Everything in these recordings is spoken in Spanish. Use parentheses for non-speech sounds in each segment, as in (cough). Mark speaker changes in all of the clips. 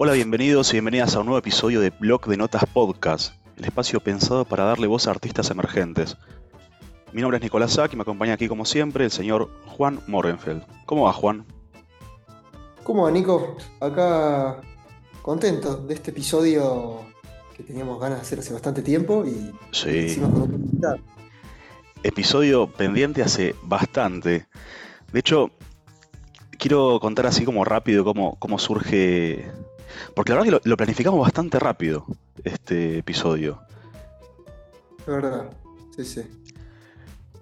Speaker 1: Hola, bienvenidos y bienvenidas a un nuevo episodio de Blog de Notas Podcast, el espacio pensado para darle voz a artistas emergentes. Mi nombre es Nicolás Sack y me acompaña aquí como siempre el señor Juan Morgenfeld. ¿Cómo va Juan?
Speaker 2: ¿Cómo va Nico? Acá contento de este episodio que teníamos ganas de hacer hace bastante tiempo y
Speaker 1: Sí.
Speaker 2: con un.
Speaker 1: Episodio pendiente hace bastante. De hecho, quiero contar así como rápido cómo, cómo surge... Porque la verdad que lo, lo planificamos bastante rápido, este episodio.
Speaker 2: Es verdad. Sí, sí.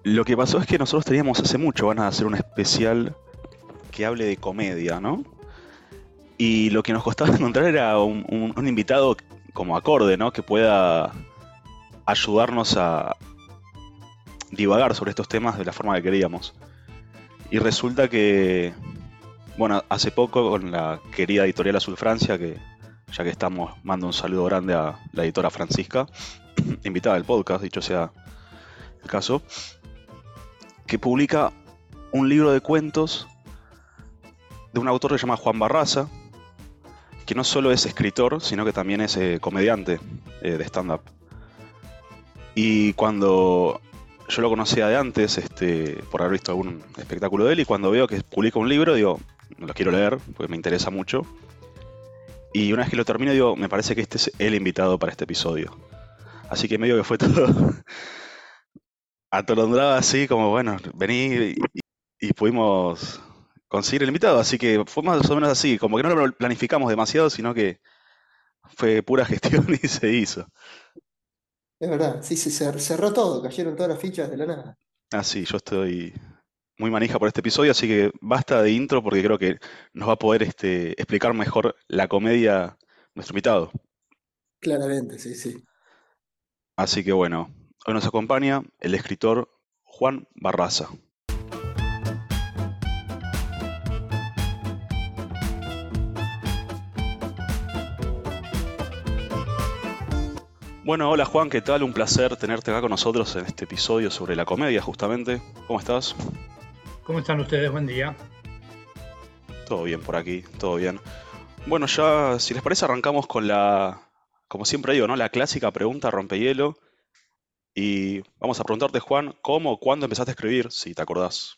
Speaker 1: Lo que pasó es que nosotros teníamos hace mucho ganas de hacer un especial que hable de comedia, ¿no? Y lo que nos costaba (laughs) encontrar era un, un- un invitado como acorde, ¿no? Que pueda ayudarnos a divagar sobre estos temas de la forma que queríamos. Y resulta que, bueno, hace poco con la querida editorial Azul Francia, que ya que estamos, mando un saludo grande a la editora Francisca, (clears throat) invitada del podcast, dicho sea el caso, que publica un libro de cuentos de un autor que se llama Juan Barraza, que no solo es escritor, sino que también es eh, comediante eh, de stand-up. Y cuando yo lo conocía de antes, este, por haber visto algún espectáculo de él, y cuando veo que publica un libro, digo, lo quiero leer, porque me interesa mucho. Y una vez que lo termino, digo, me parece que este es el invitado para este episodio. Así que medio que fue todo (laughs) atolondrado así, como bueno, vení y, y pudimos conseguir el invitado. Así que fue más o menos así, como que no lo planificamos demasiado, sino que fue pura (laughs) gestión y se hizo.
Speaker 2: Es verdad. Sí, sí, cer- cerró todo. Cayeron todas las fichas de la nada.
Speaker 1: Así, yo estoy muy manija por este episodio, así que basta de intro porque creo que nos va a poder este, explicar mejor la comedia nuestro invitado.
Speaker 2: Claramente, sí, sí.
Speaker 1: Así que bueno, hoy nos acompaña el escritor Juan Barraza. Bueno, hola Juan, ¿qué tal? Un placer tenerte acá con nosotros en este episodio sobre la comedia, justamente. ¿Cómo estás?
Speaker 3: ¿Cómo están ustedes? Buen día.
Speaker 1: Todo bien por aquí, todo bien. Bueno, ya, si les parece, arrancamos con la, como siempre digo, ¿no? La clásica pregunta rompehielo. Y vamos a preguntarte, Juan, ¿cómo o cuándo empezaste a escribir? Si te acordás.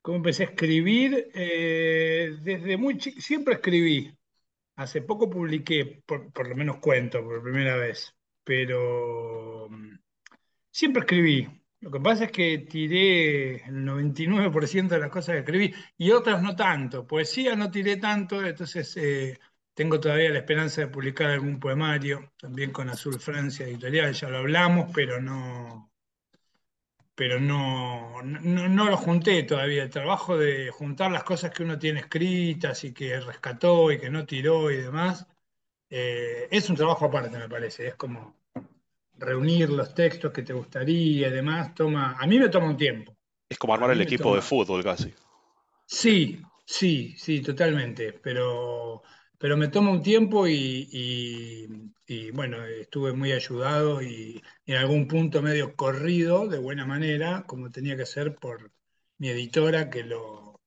Speaker 3: ¿Cómo empecé a escribir? Eh, desde muy chico, siempre escribí. Hace poco publiqué, por, por lo menos cuento, por primera vez, pero mm, siempre escribí. Lo que pasa es que tiré el 99% de las cosas que escribí y otras no tanto. Poesía no tiré tanto, entonces eh, tengo todavía la esperanza de publicar algún poemario, también con Azul Francia Editorial, ya lo hablamos, pero no. pero no, no, lo junté todavía. El trabajo de juntar las cosas que uno tiene escritas y que rescató y que no tiró y demás, eh, es un trabajo aparte, me parece. Es como reunir los textos que te gustaría y demás. Toma, a mí me toma un tiempo.
Speaker 1: Es como armar el equipo de fútbol casi.
Speaker 3: Sí, sí, sí, totalmente, pero, pero me toma un tiempo y, y- y, bueno, estuve muy ayudado y, y en algún punto medio corrido de buena manera, como tenía que ser por mi editora, que, lo,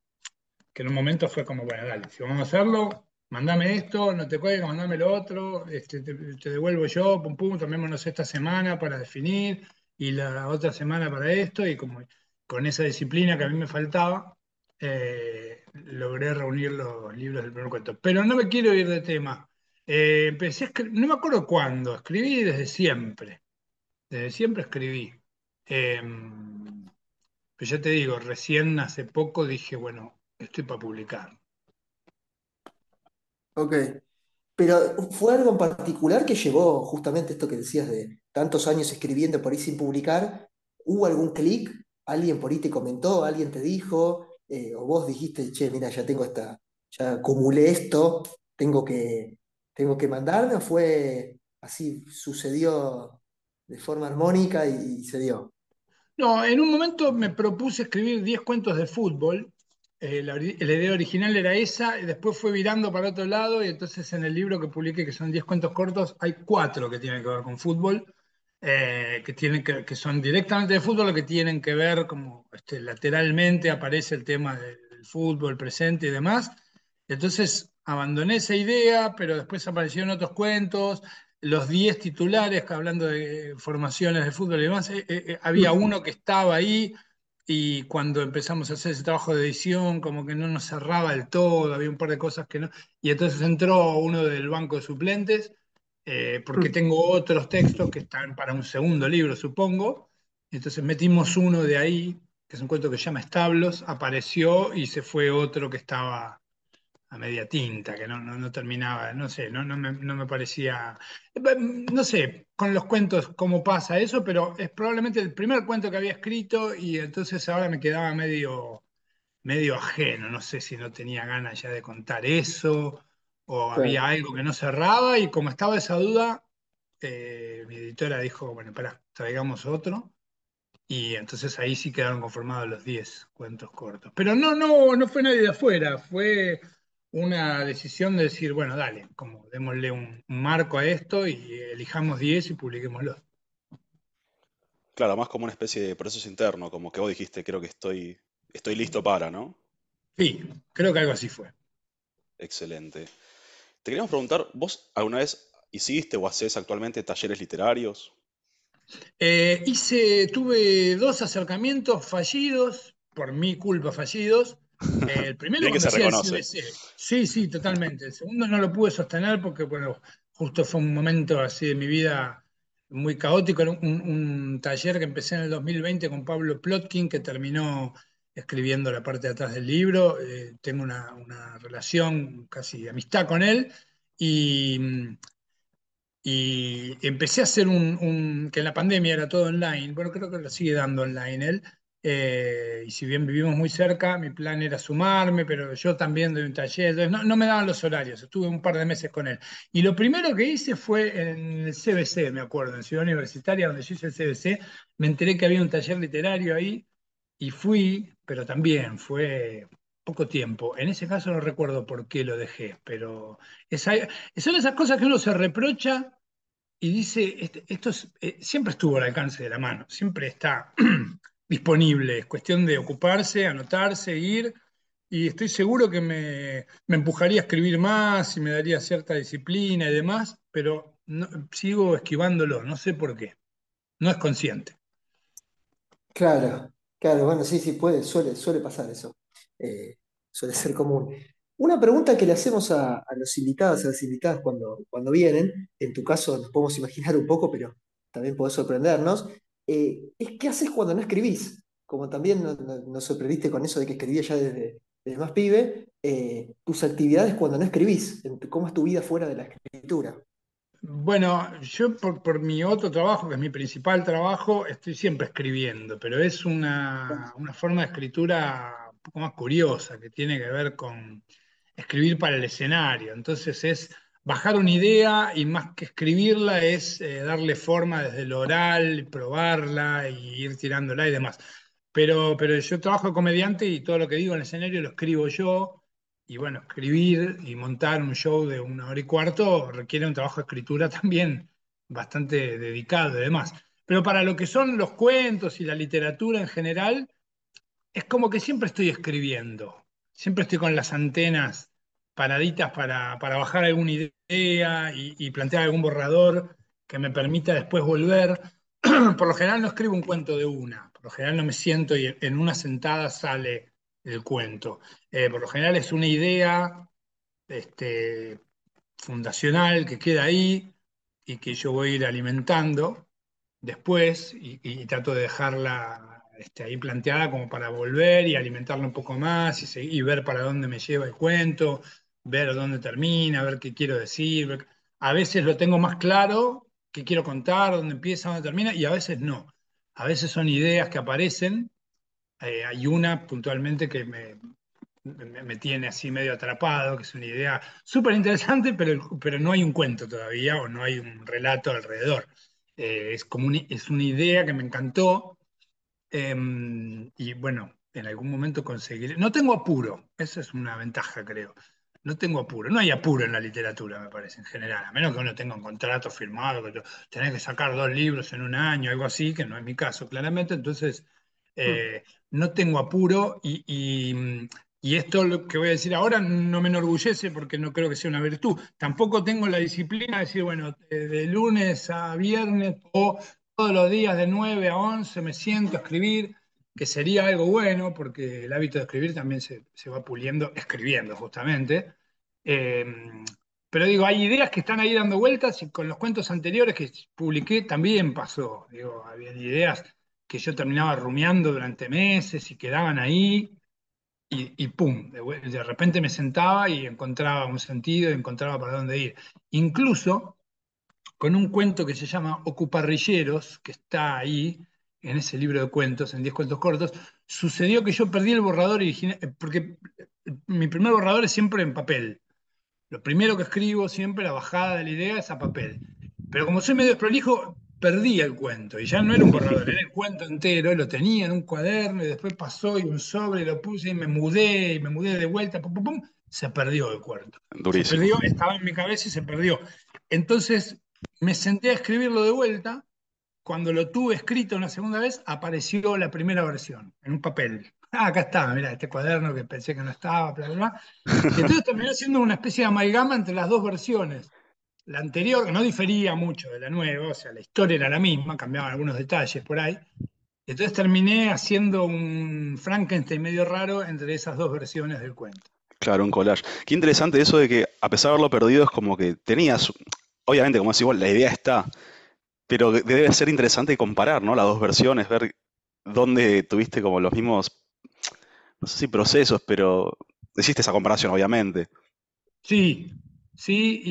Speaker 3: que en un momento fue como, bueno, dale, si vamos a hacerlo, mandame esto, no te cuelgues, mandame lo otro, este, te, devuelvo yo, pum, pum, tomémonos esta semana para definir y la otra semana para esto, y como con esa disciplina que a mí me faltaba eh, logré reunir los libros del primer cuento. Pero no me quiero ir de tema. Eh, empecé a no me acuerdo cuándo, escribí desde siempre. Desde siempre escribí. Eh, pero ya te digo, recién hace poco dije, bueno, estoy para publicar.
Speaker 2: Ok. Pero ¿fue algo en particular que llevó justamente esto que decías de tantos años escribiendo por ahí sin publicar? ¿Hubo algún clic? ¿Alguien por ahí te comentó? ¿Alguien te dijo? Eh, ¿o vos dijiste, che, mira, ya tengo esta, ya acumulé esto, tengo que, tengo que mandarme? ¿O fue así, sucedió de forma armónica y, y se dio?
Speaker 3: No, en un momento me propuse escribir 10 cuentos de fútbol. Eh, la, la idea original era esa, y después fue virando para otro lado, y entonces en el libro que publiqué, que son 10 cuentos cortos, hay cuatro que tienen que ver con fútbol, eh, que, tienen que, que son directamente de fútbol, o que tienen que ver como este, lateralmente aparece el tema del fútbol presente y demás. Entonces abandoné esa idea, pero después aparecieron otros cuentos, los 10 titulares, hablando de formaciones de fútbol y demás, eh, eh, eh, había uno que estaba ahí y cuando empezamos a hacer ese trabajo de edición, como que no nos cerraba del todo, había un par de cosas que no, y entonces entró uno del banco de suplentes, porque tengo otros textos que están para un segundo libro, supongo, entonces metimos uno de ahí, que es un cuento que se llama Establos, apareció y se fue otro que estaba a media tinta, que no, no, terminaba, no sé, no, no, me, no me parecía, no sé, con los cuentos cómo pasa eso, pero es probablemente el primer cuento que había escrito y entonces ahora me quedaba medio, medio ajeno, no sé si no tenía ganas ya de contar eso o había algo que no cerraba y como estaba esa duda, eh, mi editora dijo, bueno, espera, traigamos otro. Y entonces ahí sí quedaron conformados los 10 cuentos cortos. Pero no, no, no fue nadie de afuera, fue una decisión de decir, bueno, dale, como démosle un, marco a esto y elijamos 10 y publiquémoslo.
Speaker 1: Claro, más como una especie de proceso interno, como que vos dijiste, creo que estoy, estoy listo para, ¿no?
Speaker 3: Sí, creo que algo así fue.
Speaker 1: Excelente. Te queríamos preguntar, ¿vos alguna vez hiciste o haces actualmente talleres literarios?
Speaker 3: Eh, hice, tuve dos acercamientos fallidos, por mi culpa fallidos, el primero (laughs)
Speaker 1: que se reconoce.
Speaker 3: Sí, sí, totalmente. El segundo no lo pude sostener porque, bueno, justo fue un momento así de mi vida muy caótico. Era un, taller que empecé en el 2020 con Pablo Plotkin, que terminó escribiendo la parte de atrás del libro. Eh, tengo una, relación casi de amistad con él. Y, y empecé a hacer un, un, que en la pandemia era todo online, bueno, creo que lo sigue dando online él, eh, y si bien vivimos muy cerca, mi plan era sumarme, pero yo también doy un taller, no, me daban los horarios, estuve un par de meses con él. Y lo primero que hice fue en el CBC, me acuerdo, en Ciudad Universitaria, donde yo hice el CBC, me enteré que había un taller literario ahí y fui, pero también fue poco tiempo. En ese caso no recuerdo por qué lo dejé, pero son esas cosas que uno se reprocha y dice, este, esto eh, siempre estuvo al alcance de la mano, siempre está (clears throat) disponible, es cuestión de ocuparse, anotarse, ir, y estoy seguro que me, empujaría a escribir más y me daría cierta disciplina y demás, pero sigo esquivándolo, no sé por qué, no es consciente.
Speaker 2: Claro, claro, bueno, sí, sí, puede, suele, suele pasar eso, eh, suele ser común. Una pregunta que le hacemos a, los invitados, a las invitadas cuando, cuando vienen, en tu caso nos podemos imaginar un poco, pero también puede sorprendernos, eh, es qué haces cuando no escribís. Como también nos, sorprendiste con eso de que escribías ya desde, más pibe, eh, tus actividades cuando no escribís, cómo es tu vida fuera de la escritura.
Speaker 3: Bueno, yo por, mi otro trabajo, que es mi principal trabajo, estoy siempre escribiendo, pero es una forma de escritura un poco más curiosa, que tiene que ver con escribir para el escenario. Entonces es bajar una idea y más que escribirla es eh, darle forma desde el oral, probarla y ir tirándola y demás. Pero, pero yo trabajo de comediante y todo lo que digo en el escenario lo escribo yo. Y bueno, escribir y montar un show de una hora y cuarto requiere un trabajo de escritura (laughs) también bastante dedicado y demás. Pero para lo que son los cuentos y la literatura en general, es como que siempre estoy escribiendo. Siempre estoy con las antenas paraditas para, bajar alguna idea y, plantear algún borrador que me permita después volver. (clears throat) por lo general no escribo un cuento de una, por lo general no me siento y en una sentada sale el cuento. Eh, por lo general es una idea este, fundacional que queda ahí y que yo voy a ir alimentando después y trato de dejarla este, ahí planteada como para volver y alimentarla un poco más y, y, ver para dónde me lleva el cuento, ver dónde termina, ver qué quiero decir. A veces lo tengo más claro, qué quiero contar, dónde empieza, dónde termina, y a veces no. A veces son ideas que aparecen. Eh, hay una puntualmente que me, me, tiene así medio atrapado, que es una idea súper interesante, pero, pero no hay un cuento todavía o no hay un relato alrededor. Eh, es como es una idea que me encantó, Em, y bueno, en algún momento conseguiré. No tengo apuro, esa es una ventaja, creo. No tengo apuro, no hay apuro en la literatura, me parece, en general, a menos que uno tenga un contrato firmado, que tenés que sacar dos libros en un año, algo así, que no es mi caso, claramente. Entonces, eh, no tengo apuro y, y esto lo que voy a decir ahora no me enorgullece porque no creo que sea una virtud. Tampoco tengo la disciplina de decir, bueno, de lunes a viernes o todos los días de 9 a 11 me siento a escribir, que sería algo bueno porque el hábito de escribir también se, va puliendo escribiendo justamente. Em, pero digo, hay ideas que están ahí dando vueltas y con los cuentos anteriores que publiqué también pasó. Digo, había ideas que yo terminaba rumiando durante meses y quedaban ahí y, pum, de, repente me sentaba y encontraba un sentido, y encontraba para dónde ir. Incluso con un cuento que se llama Ocuparrilleros, que está ahí en ese libro de cuentos, en 10 cuentos cortos, sucedió que yo perdí el borrador original, porque mi primer borrador es siempre en papel. Lo primero que escribo siempre, la bajada de la idea es a papel. Pero como soy medio prolijo, perdí el cuento y ya no era un borrador, era el cuento entero, lo tenía en un cuaderno y después pasó y un sobre lo puse y me mudé y me mudé de vuelta, pum, pum, pum, se perdió el cuento. Se perdió, estaba en mi cabeza y se perdió. Entonces me senté a escribirlo de vuelta. Cuando lo tuve escrito una segunda vez, apareció la primera versión en un papel. Ah, acá está, mira, este cuaderno que pensé que no estaba, bla, bla, bla. Entonces terminó siendo una especie de amalgama entre las dos versiones la anterior no difería mucho de la nueva, o sea, la historia era la misma, cambiaban algunos detalles por ahí. Entonces terminé haciendo un Frankenstein medio raro entre esas dos versiones del cuento.
Speaker 1: Claro, un collage. Qué interesante eso de que, a pesar de haberlo perdido, es como que tenías, obviamente, como decís la idea está, pero debe ser interesante comparar, ¿no? Las dos versiones, ver dónde tuviste como los mismos, no sé si procesos, pero hiciste esa comparación, obviamente.
Speaker 3: Sí, ¿sí?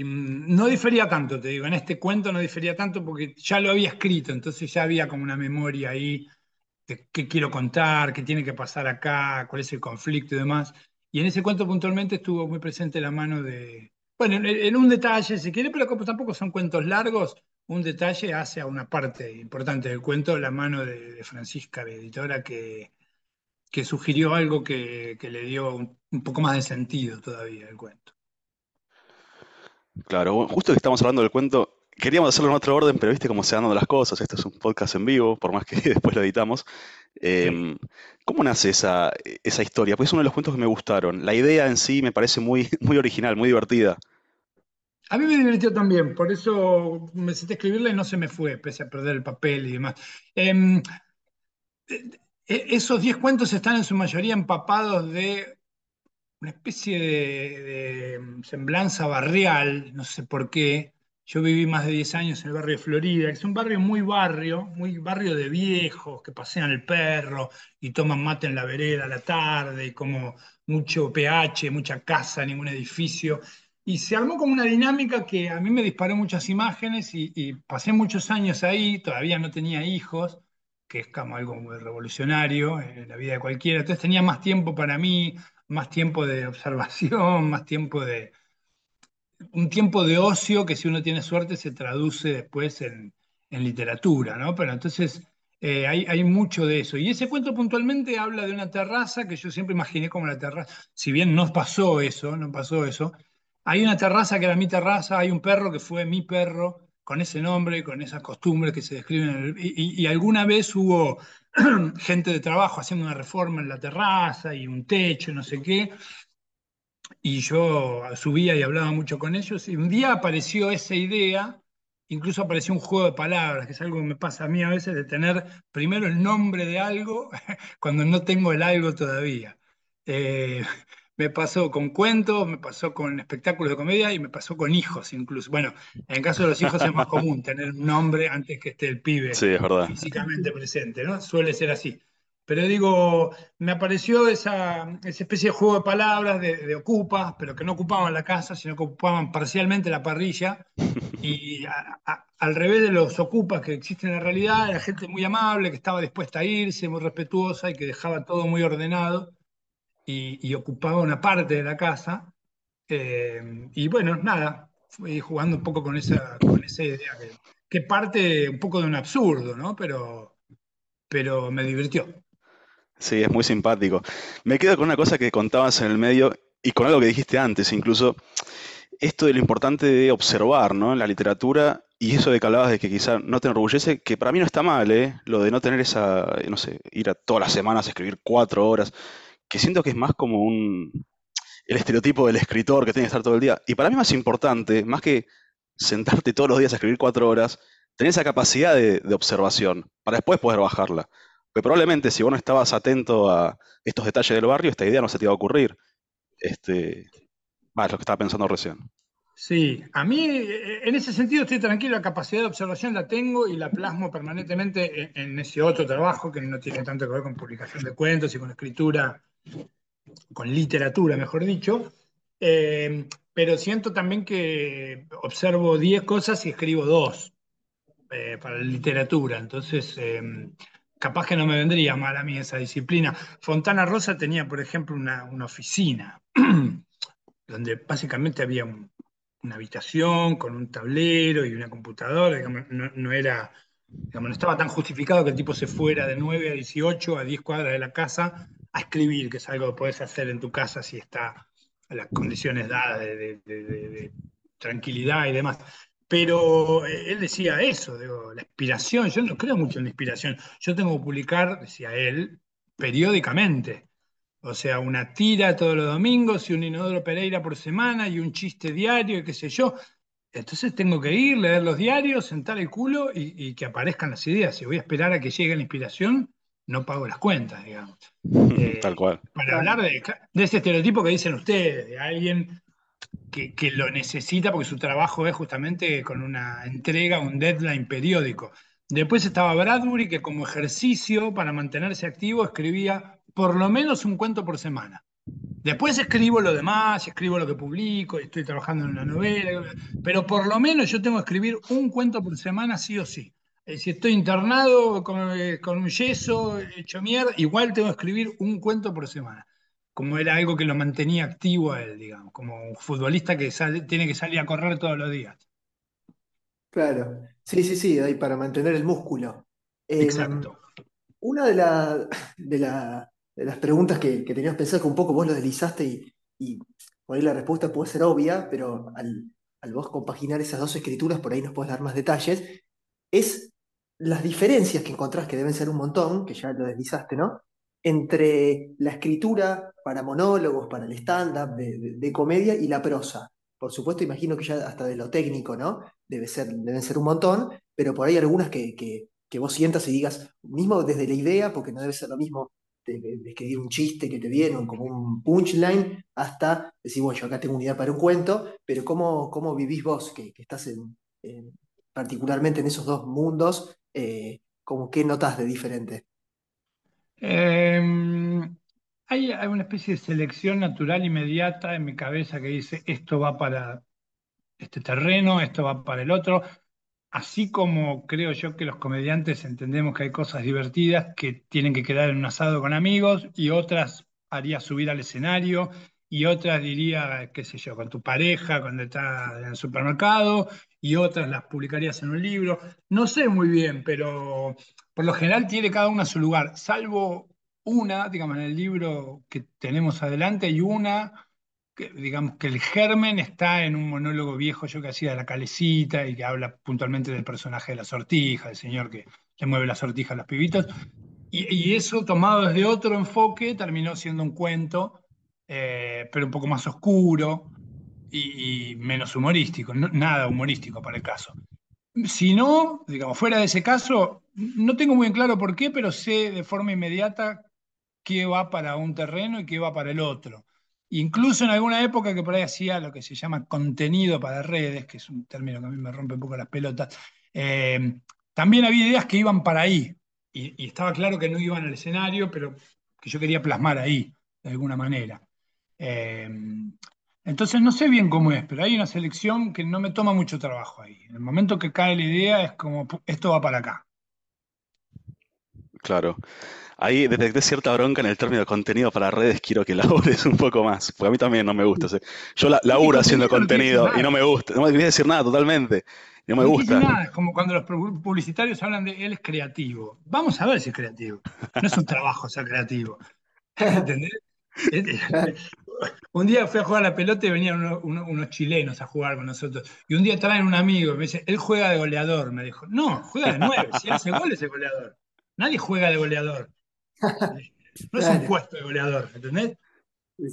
Speaker 3: Y mm, no difería tanto, te digo, en este cuento no difería tanto porque ya lo había escrito, entonces ya había como una memoria ahí de qué quiero contar, qué tiene que pasar acá, cuál es el conflicto y demás. Y en ese cuento puntualmente estuvo muy presente la mano de, bueno, en, un detalle, si quiere, pero tampoco son cuentos largos, un detalle hace a una parte importante del cuento la mano de, Francisca, la editora, que, que sugirió algo que, le dio un poco más de sentido todavía al cuento.
Speaker 1: Claro, justo que estamos hablando del cuento, queríamos hacerlo en otro orden, pero viste cómo se dan las cosas. Esto es un podcast en vivo, por más que (laughs) después lo editamos. Em, ¿Cómo nace esa, esa historia? Pues es uno de los cuentos que me gustaron. La idea en sí me parece muy, (laughs) muy original, muy divertida.
Speaker 3: A mí me divirtió también, por eso me senté a escribirla y no se me fue, pese a perder el papel y demás. Em, e, e, esos 10 cuentos están en su mayoría empapados de una especie de, semblanza barrial, no sé por qué. Yo viví más de 10 años en el barrio de Florida, que es un barrio muy barrio, muy barrio de viejos que pasean el perro y toman mate en la vereda a la tarde, y como mucho PH, mucha casa, ningún edificio. Y se armó como una dinámica que a mí me disparó muchas imágenes y, pasé muchos años ahí, todavía no tenía hijos, que es como algo muy revolucionario en la vida de cualquiera. Entonces tenía más tiempo para mí, más tiempo de observación, (laughs) más tiempo de... un tiempo de ocio que si uno tiene suerte se traduce después en, literatura, ¿no? Pero entonces eh, hay, mucho de eso. Y ese cuento puntualmente habla de una terraza que yo siempre imaginé como la terraza, si bien no pasó eso, no pasó eso, hay una terraza que era mi terraza, hay un perro que fue mi perro, con ese nombre, con esas costumbres que se describen. y, alguna vez hubo (clears throat) gente de trabajo haciendo una reforma en la terraza y un techo, no sé qué. Y yo subía y hablaba mucho con ellos. Y un día apareció esa idea, incluso apareció un juego de palabras, que es algo que me pasa a mí a veces, de tener primero el nombre de algo (laughs) cuando no tengo el algo todavía. Eh, me pasó con cuentos, me pasó con espectáculos de comedia y me pasó con hijos incluso. Bueno, en el caso de los hijos es más común tener un nombre antes que esté el pibe físicamente presente, ¿no? Suele ser así. Pero digo, me apareció esa, especie de juego de palabras de, ocupas, pero que no ocupaban la casa, sino que ocupaban parcialmente la parrilla. Y al revés de los ocupas que existen en la realidad, era gente muy amable, que estaba dispuesta a irse, muy respetuosa y que dejaba todo muy ordenado y, ocupaba una parte de la casa. Eh, y bueno, nada, fui jugando un poco con esa, con esa idea, que, parte un poco de un absurdo, ¿no? Pero, pero me divirtió.
Speaker 1: Sí, es muy simpático. Me quedo con una cosa que contabas en el medio y con algo que dijiste antes, incluso esto de lo importante de observar, ¿no? En la literatura y eso de que hablabas de que quizá no te enorgullece, que para mí no está mal, ¿eh? Lo de no tener esa, no sé, ir a todas las semanas a escribir cuatro horas que siento que es más como un, el estereotipo del escritor que tiene que estar todo el día. Y para mí más importante, más que sentarte todos los días a escribir cuatro horas, tener esa capacidad de, observación para después poder bajarla. Pero probablemente si vos no estabas atento a estos detalles del barrio, esta idea no se te iba a ocurrir. Este, es lo que estaba pensando recién.
Speaker 3: Sí, a mí eh, en ese sentido estoy tranquilo, la capacidad de observación la tengo y la plasmo permanentemente en, ese otro trabajo que no tiene tanto que ver con publicación de cuentos y con escritura, con literatura, mejor dicho. Eh, pero siento también que observo 10 cosas y escribo dos eh, para literatura. Entonces, capaz que no me vendría mal a mí esa disciplina. Fontana Rosa tenía, por ejemplo, una, oficina (clears throat) donde básicamente había un, una habitación con un tablero y una computadora, no, era, no estaba tan justificado que el tipo se fuera de 9 a 18 a 10 cuadras de la casa a escribir, que es algo que puedes hacer en tu casa si está en las condiciones dadas de, tranquilidad y demás. Pero eh, él decía eso, la inspiración, yo no creo mucho en la inspiración, yo tengo que publicar, decía él, periódicamente. O sea, una tira todos los domingos y un inodoro Pereira por semana y un chiste diario y qué sé yo. Entonces tengo que ir, leer los diarios, sentar el culo y, que aparezcan las ideas. Si voy a esperar a que llegue la inspiración, no pago las cuentas, digamos.
Speaker 1: Eh, Tal cual.
Speaker 3: Para hablar de, ese estereotipo que dicen ustedes, de alguien que, que, lo necesita porque su trabajo es justamente con una entrega, un deadline periódico. Después estaba Bradbury, que como ejercicio para mantenerse activo escribía por lo menos un cuento por semana. Después escribo lo demás, escribo lo que publico, estoy trabajando en una novela, pero por lo menos yo tengo que escribir un cuento por semana sí o sí. Eh, si estoy internado con, eh, un yeso, hecho mierda, igual tengo que escribir un cuento por semana. Como era algo que lo mantenía activo a él, digamos, como un futbolista que tiene que salir a correr todos los días.
Speaker 2: Claro, sí, sí, sí, ahí para mantener el músculo.
Speaker 3: Em, Exacto.
Speaker 2: Una de, la, de, la, de las preguntas que, que tenías pensado, que un poco vos lo deslizaste y, y por ahí la respuesta puede ser obvia, pero al, al vos compaginar esas dos escrituras, por ahí nos puedes dar más detalles, es las diferencias que encontrás, que deben ser un montón, que ya lo deslizaste, ¿no? Entre la escritura para monólogos, para el stand-up, de, de, comedia y la prosa. Por supuesto, imagino que ya hasta de lo técnico, ¿no? Debe ser, deben ser un montón, pero por ahí algunas que, que, que vos sientas y digas, mismo desde la idea, porque no debe ser lo mismo de, escribir un chiste que te viene, como un punchline, hasta decir, bueno, yo acá tengo una idea para un cuento, pero ¿cómo, cómo vivís vos, que, estás en, particularmente en esos dos mundos, eh, como qué notas de diferente?
Speaker 3: Em, hay, hay, una especie de selección natural inmediata en mi cabeza que dice, esto va para este terreno, esto va para el otro así como creo yo que los comediantes entendemos que hay cosas divertidas que tienen que quedar en un asado con amigos y otras haría subir al escenario y otras diría, qué sé yo, con tu pareja cuando está en el supermercado y otras las publicarías en un libro. No sé muy bien, pero por lo general tiene cada una su lugar, salvo una, digamos, en el libro que tenemos adelante, y una digamos que el germen está en un monólogo viejo yo que hacía de la calecita y que habla puntualmente del personaje de la sortija, del señor que le mueve la sortija a los pibitos. Y, eso tomado desde otro enfoque terminó siendo un cuento, eh, pero un poco más oscuro y, menos humorístico, nada humorístico para el caso. Si no, digamos, fuera de ese caso, no tengo muy claro por qué, pero sé de forma inmediata qué va para un terreno y qué va para el otro. Incluso en alguna época que por ahí hacía lo que se llama contenido para redes, que es un término que a mí me rompe un poco las pelotas, eh, también había ideas que iban para ahí. Y, estaba claro que no iban al escenario, pero que yo quería plasmar ahí, de alguna manera. Eh, entonces no sé bien cómo es, pero hay una selección que no me toma mucho trabajo ahí. En el momento que cae la idea es como, esto va para acá.
Speaker 1: Claro. Ahí detecté cierta bronca en el término de contenido para redes, quiero que labures (laughs) un poco más, porque a mí también no me gusta. Yo la, laburo haciendo contenido y no me gusta, no me quería decir nada totalmente, no me gusta.
Speaker 3: Nada, es como cuando los publicitarios hablan de él es creativo. Vamos a ver si es creativo. No es un trabajo ser creativo. (laughs) ¿Entendés? (laughs) un día fui a jugar a la pelota y venían unos, chilenos a jugar con nosotros. Y un día traen un amigo y me dice, él juega de goleador. Me dijo, no, juega de nueve. Si hace goles es goleador. Nadie juega de goleador. No es un puesto de goleador, ¿entendés?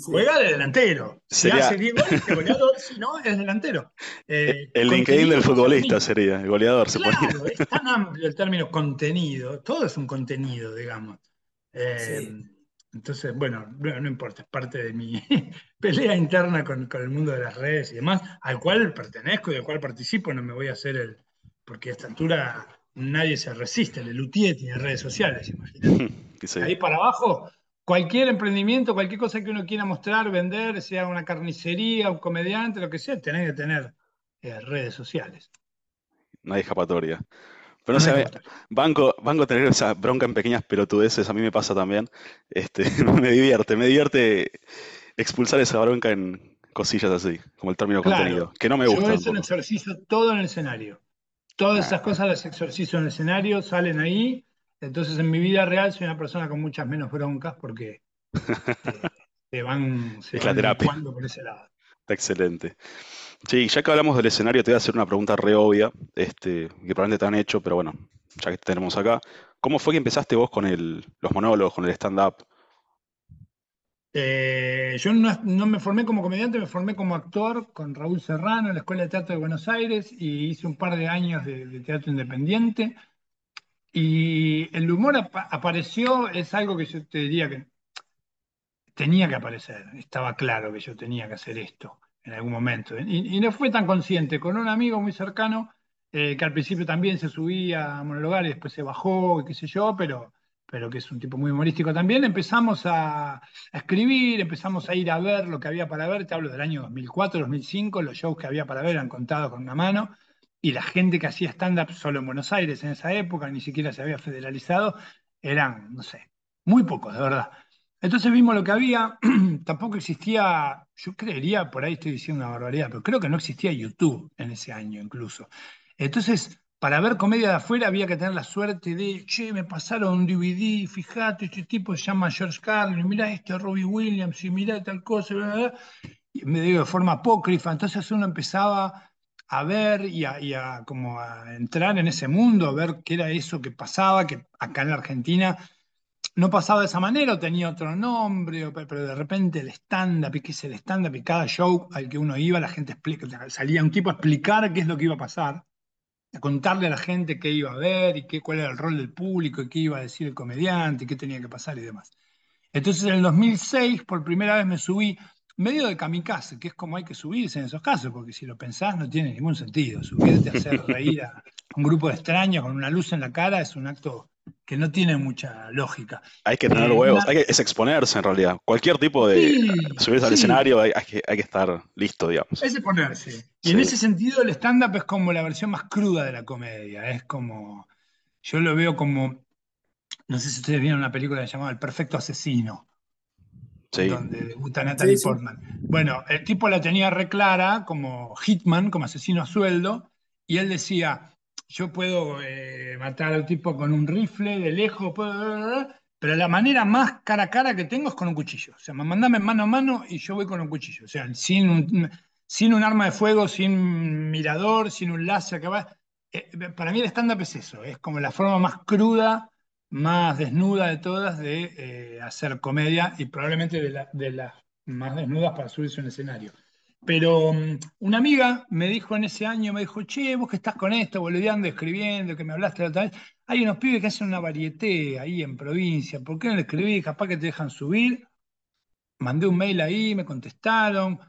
Speaker 3: Juega de delantero. Si
Speaker 1: Sería-
Speaker 3: hace 10 goles, es goleador. Si no, es delantero. Eh,
Speaker 1: El LinkedIn del
Speaker 3: contenido,
Speaker 1: futbolista sería, el goleador se.
Speaker 3: Claro, es tan amplio el término contenido. Todo es un contenido, digamos. Eh,
Speaker 2: Sí.
Speaker 3: Entonces, bueno, no, no importa, es parte de mi (laughs) pelea interna con, con el mundo de las redes y demás, al cual pertenezco y al cual participo. No me voy a hacer el. Porque a esta altura nadie se resiste. El Lutier tiene redes sociales, imagínate. (laughs)
Speaker 1: Sí.
Speaker 3: Ahí para abajo, cualquier emprendimiento, cualquier cosa que uno quiera mostrar, vender, sea una carnicería, un comediante, lo que sea, tenés que tener eh, redes sociales.
Speaker 1: No hay escapatoria. Pero no
Speaker 3: No
Speaker 1: sé, banco, banco tener esa bronca en pequeñas pelotudeces, a mí me pasa también. Este, (laughs) me divierte, me divierte expulsar esa bronca en cosillas así, como el término
Speaker 3: Claro.
Speaker 1: contenido, que no me
Speaker 3: Yo
Speaker 1: gusta
Speaker 3: eso lo exorcizo todo en el escenario. Todas esas cosas las exorcizo en el escenario, salen ahí. Entonces en mi vida real soy una persona con muchas menos broncas porque (laughs) eh, se van, se
Speaker 1: Es la
Speaker 3: van
Speaker 1: terapia.
Speaker 3: por ese lado.
Speaker 1: Está excelente. Sí, ya que hablamos del escenario, te voy a hacer una pregunta re obvia, este, que probablemente te han hecho, pero bueno, ya que te tenemos acá. ¿Cómo fue que empezaste vos con los monólogos, con el stand-up?
Speaker 3: Eh, yo no, me formé como comediante, me formé como actor con Raúl Serrano en la Escuela de Teatro de Buenos Aires y hice un par de años de, teatro independiente. Y el humor apa- apareció, es algo que yo te diría que tenía que aparecer, estaba claro que yo tenía que hacer esto en algún momento. Y, y no fue tan consciente, con un amigo muy cercano eh, que al principio también se subía a monologar y después se bajó y qué sé yo, pero, pero que es un tipo muy humorístico también, empezamos a, a escribir, empezamos a ir a ver lo que había para ver, te hablo del año 2004, 2005, los shows que había para ver eran contados con una mano. Y la gente que hacía stand-up solo en Buenos Aires en esa época, ni siquiera se había federalizado, eran, no sé, muy pocos, de verdad. Entonces vimos lo que había, (clears throat) tampoco existía, yo creería, por ahí estoy diciendo una barbaridad, pero creo que no existía YouTube en ese año incluso. Entonces, para ver comedia de afuera había que tener la suerte de, che, me pasaron un DVD, fíjate, este tipo se llama George Carlin, mirá este Robbie Williams, y mirá tal cosa, bla, bla, bla. Y me digo de forma apócrifa, entonces uno empezaba a ver y a, y a como a entrar en ese mundo, a ver qué era eso que pasaba, que acá en la Argentina no pasaba de esa manera, o tenía otro nombre, pero de repente el stand-up, qué es el stand-up, y cada show al que uno iba, la gente explica, salía un tipo a explicar qué es lo que iba a pasar, a contarle a la gente qué iba a ver, y qué, cuál era el rol del público, y qué iba a decir el comediante, y qué tenía que pasar y demás. Entonces en el 2006, por primera vez me subí medio de kamikaze, que es como hay que subirse en esos casos, porque si lo pensás no tiene ningún sentido. Subirte a hacer reír a un grupo de extraños con una luz en la cara es un acto que no tiene mucha lógica.
Speaker 1: Hay que tener
Speaker 3: Eh,
Speaker 1: huevos, hay que, es exponerse en realidad. Cualquier tipo de
Speaker 3: Sí,
Speaker 1: subirse al escenario hay, hay que, hay que estar listo, digamos.
Speaker 3: Es de ponerse. Y
Speaker 1: Sí.
Speaker 3: en ese sentido el stand-up es como la versión más cruda de la comedia. Es como, yo lo veo como, no sé si ustedes vieron una película llamada El Perfecto Asesino.
Speaker 1: Sí.
Speaker 3: donde debuta Natalie
Speaker 2: Sí, sí.
Speaker 3: Portman. Bueno, el tipo la tenía reclara como hitman, como asesino a sueldo, y él decía, yo puedo eh, matar al tipo con un rifle de lejos, pero la manera más cara a cara que tengo es con un cuchillo. O sea, mandame mano a mano y yo voy con un cuchillo. O sea, sin un, sin un arma de fuego, sin mirador, sin un láser que va. Eh, para mí el stand-up es eso, es como la forma más cruda más desnuda de todas de eh, hacer comedia y probablemente de, la- de las más desnudas para subirse a un escenario. Pero mm, una amiga me dijo en ese año, me dijo, che, vos que estás con esto, boludeando, escribiendo, que me hablaste la otra vez, hay unos pibes que hacen una varieté ahí en provincia, ¿por qué no le escribís? Capaz que te dejan subir. Mandé un mail ahí, me contestaron,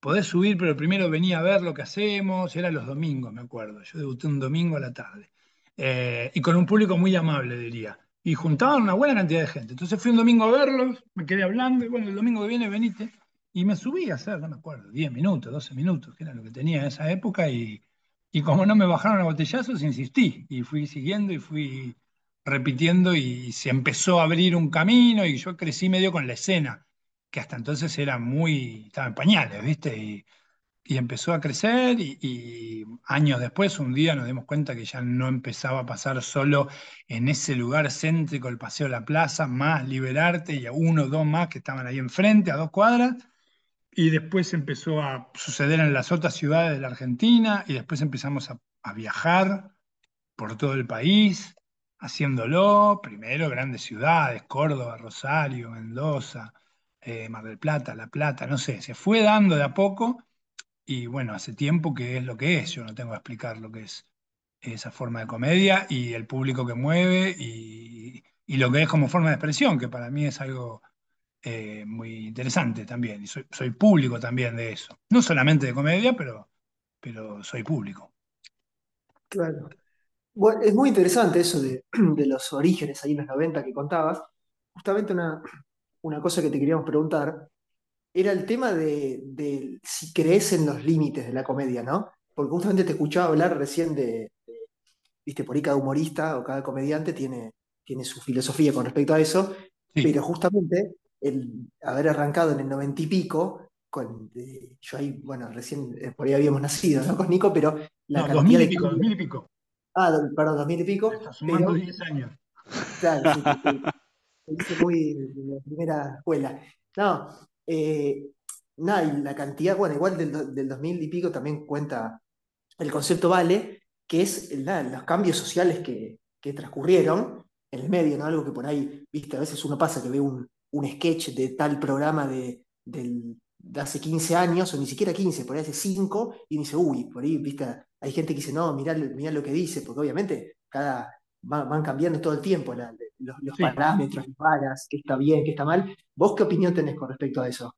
Speaker 3: podés subir, pero primero venía a ver lo que hacemos, era los domingos, me acuerdo, yo debuté un domingo a la tarde. Eh, y con un público muy amable, diría. Y juntaban una buena cantidad de gente. Entonces fui un domingo a verlos, me quedé hablando, y bueno, el domingo que viene venite. Y me subí a hacer, no me acuerdo, 10 minutos, 12 minutos, que era lo que tenía en esa época. Y, y como no me bajaron a botellazos, insistí. Y fui siguiendo y fui repitiendo y se empezó a abrir un camino y yo crecí medio con la escena, que hasta entonces era muy, estaba en pañales, ¿viste? Y, y empezó a crecer y, y años después, un día nos dimos cuenta que ya no empezaba a pasar solo en ese lugar céntrico, el Paseo de la Plaza, más Liberarte y a uno o dos más que estaban ahí enfrente, a dos cuadras. Y después empezó a suceder en las otras ciudades de la Argentina y después empezamos a, viajar por todo el país. haciéndolo, primero grandes ciudades, Córdoba, Rosario, Mendoza, eh, Mar del Plata, La Plata, no sé, se fue dando de a poco y bueno, hace tiempo que es lo que es, yo no tengo que explicar lo que es esa forma de comedia y el público que mueve y, y lo que es como forma de expresión, que para mí es algo eh, muy interesante también, y soy, soy, público también de eso, no solamente de comedia, pero, pero soy público.
Speaker 2: Claro. Bueno, es muy interesante eso de, (clears throat) de, los orígenes ahí en los 90 que contabas. Justamente una, una cosa que te queríamos preguntar era el tema de, de si crees en los límites de la comedia, ¿no? Porque justamente te escuchaba hablar recién de, de, viste, por ahí cada humorista o cada comediante tiene, tiene su filosofía con respecto a eso, sí. pero justamente el haber arrancado en el noventa y pico, con, eh, yo ahí, bueno, recién eh, por ahí habíamos nacido, ¿no? Con Nico, pero
Speaker 3: la no, cantidad 2000 y pico, de... 2000 y pico.
Speaker 2: Ah, perdón, 2000 y pico.
Speaker 3: Está sumando
Speaker 2: pero,
Speaker 3: 10 años.
Speaker 2: Claro, sí, sí, sí. (laughs) hice muy de la primera escuela. No, eh, nada, y la cantidad, bueno, igual del, del 2000 y pico también cuenta el concepto vale, que es la, los cambios sociales que, que transcurrieron en el medio, ¿no? Algo que por ahí, viste, a veces uno pasa que ve un, un sketch de tal programa de, hace 15 años, o ni siquiera 15, por ahí hace 5, y dice, uy, por ahí, viste, hay gente que dice, no, mirá, mirá lo que dice, porque obviamente cada, van, van cambiando todo el tiempo la, los, los sí. parámetros, las varas, qué está bien, qué está mal. ¿Vos qué opinión tenés con respecto a eso?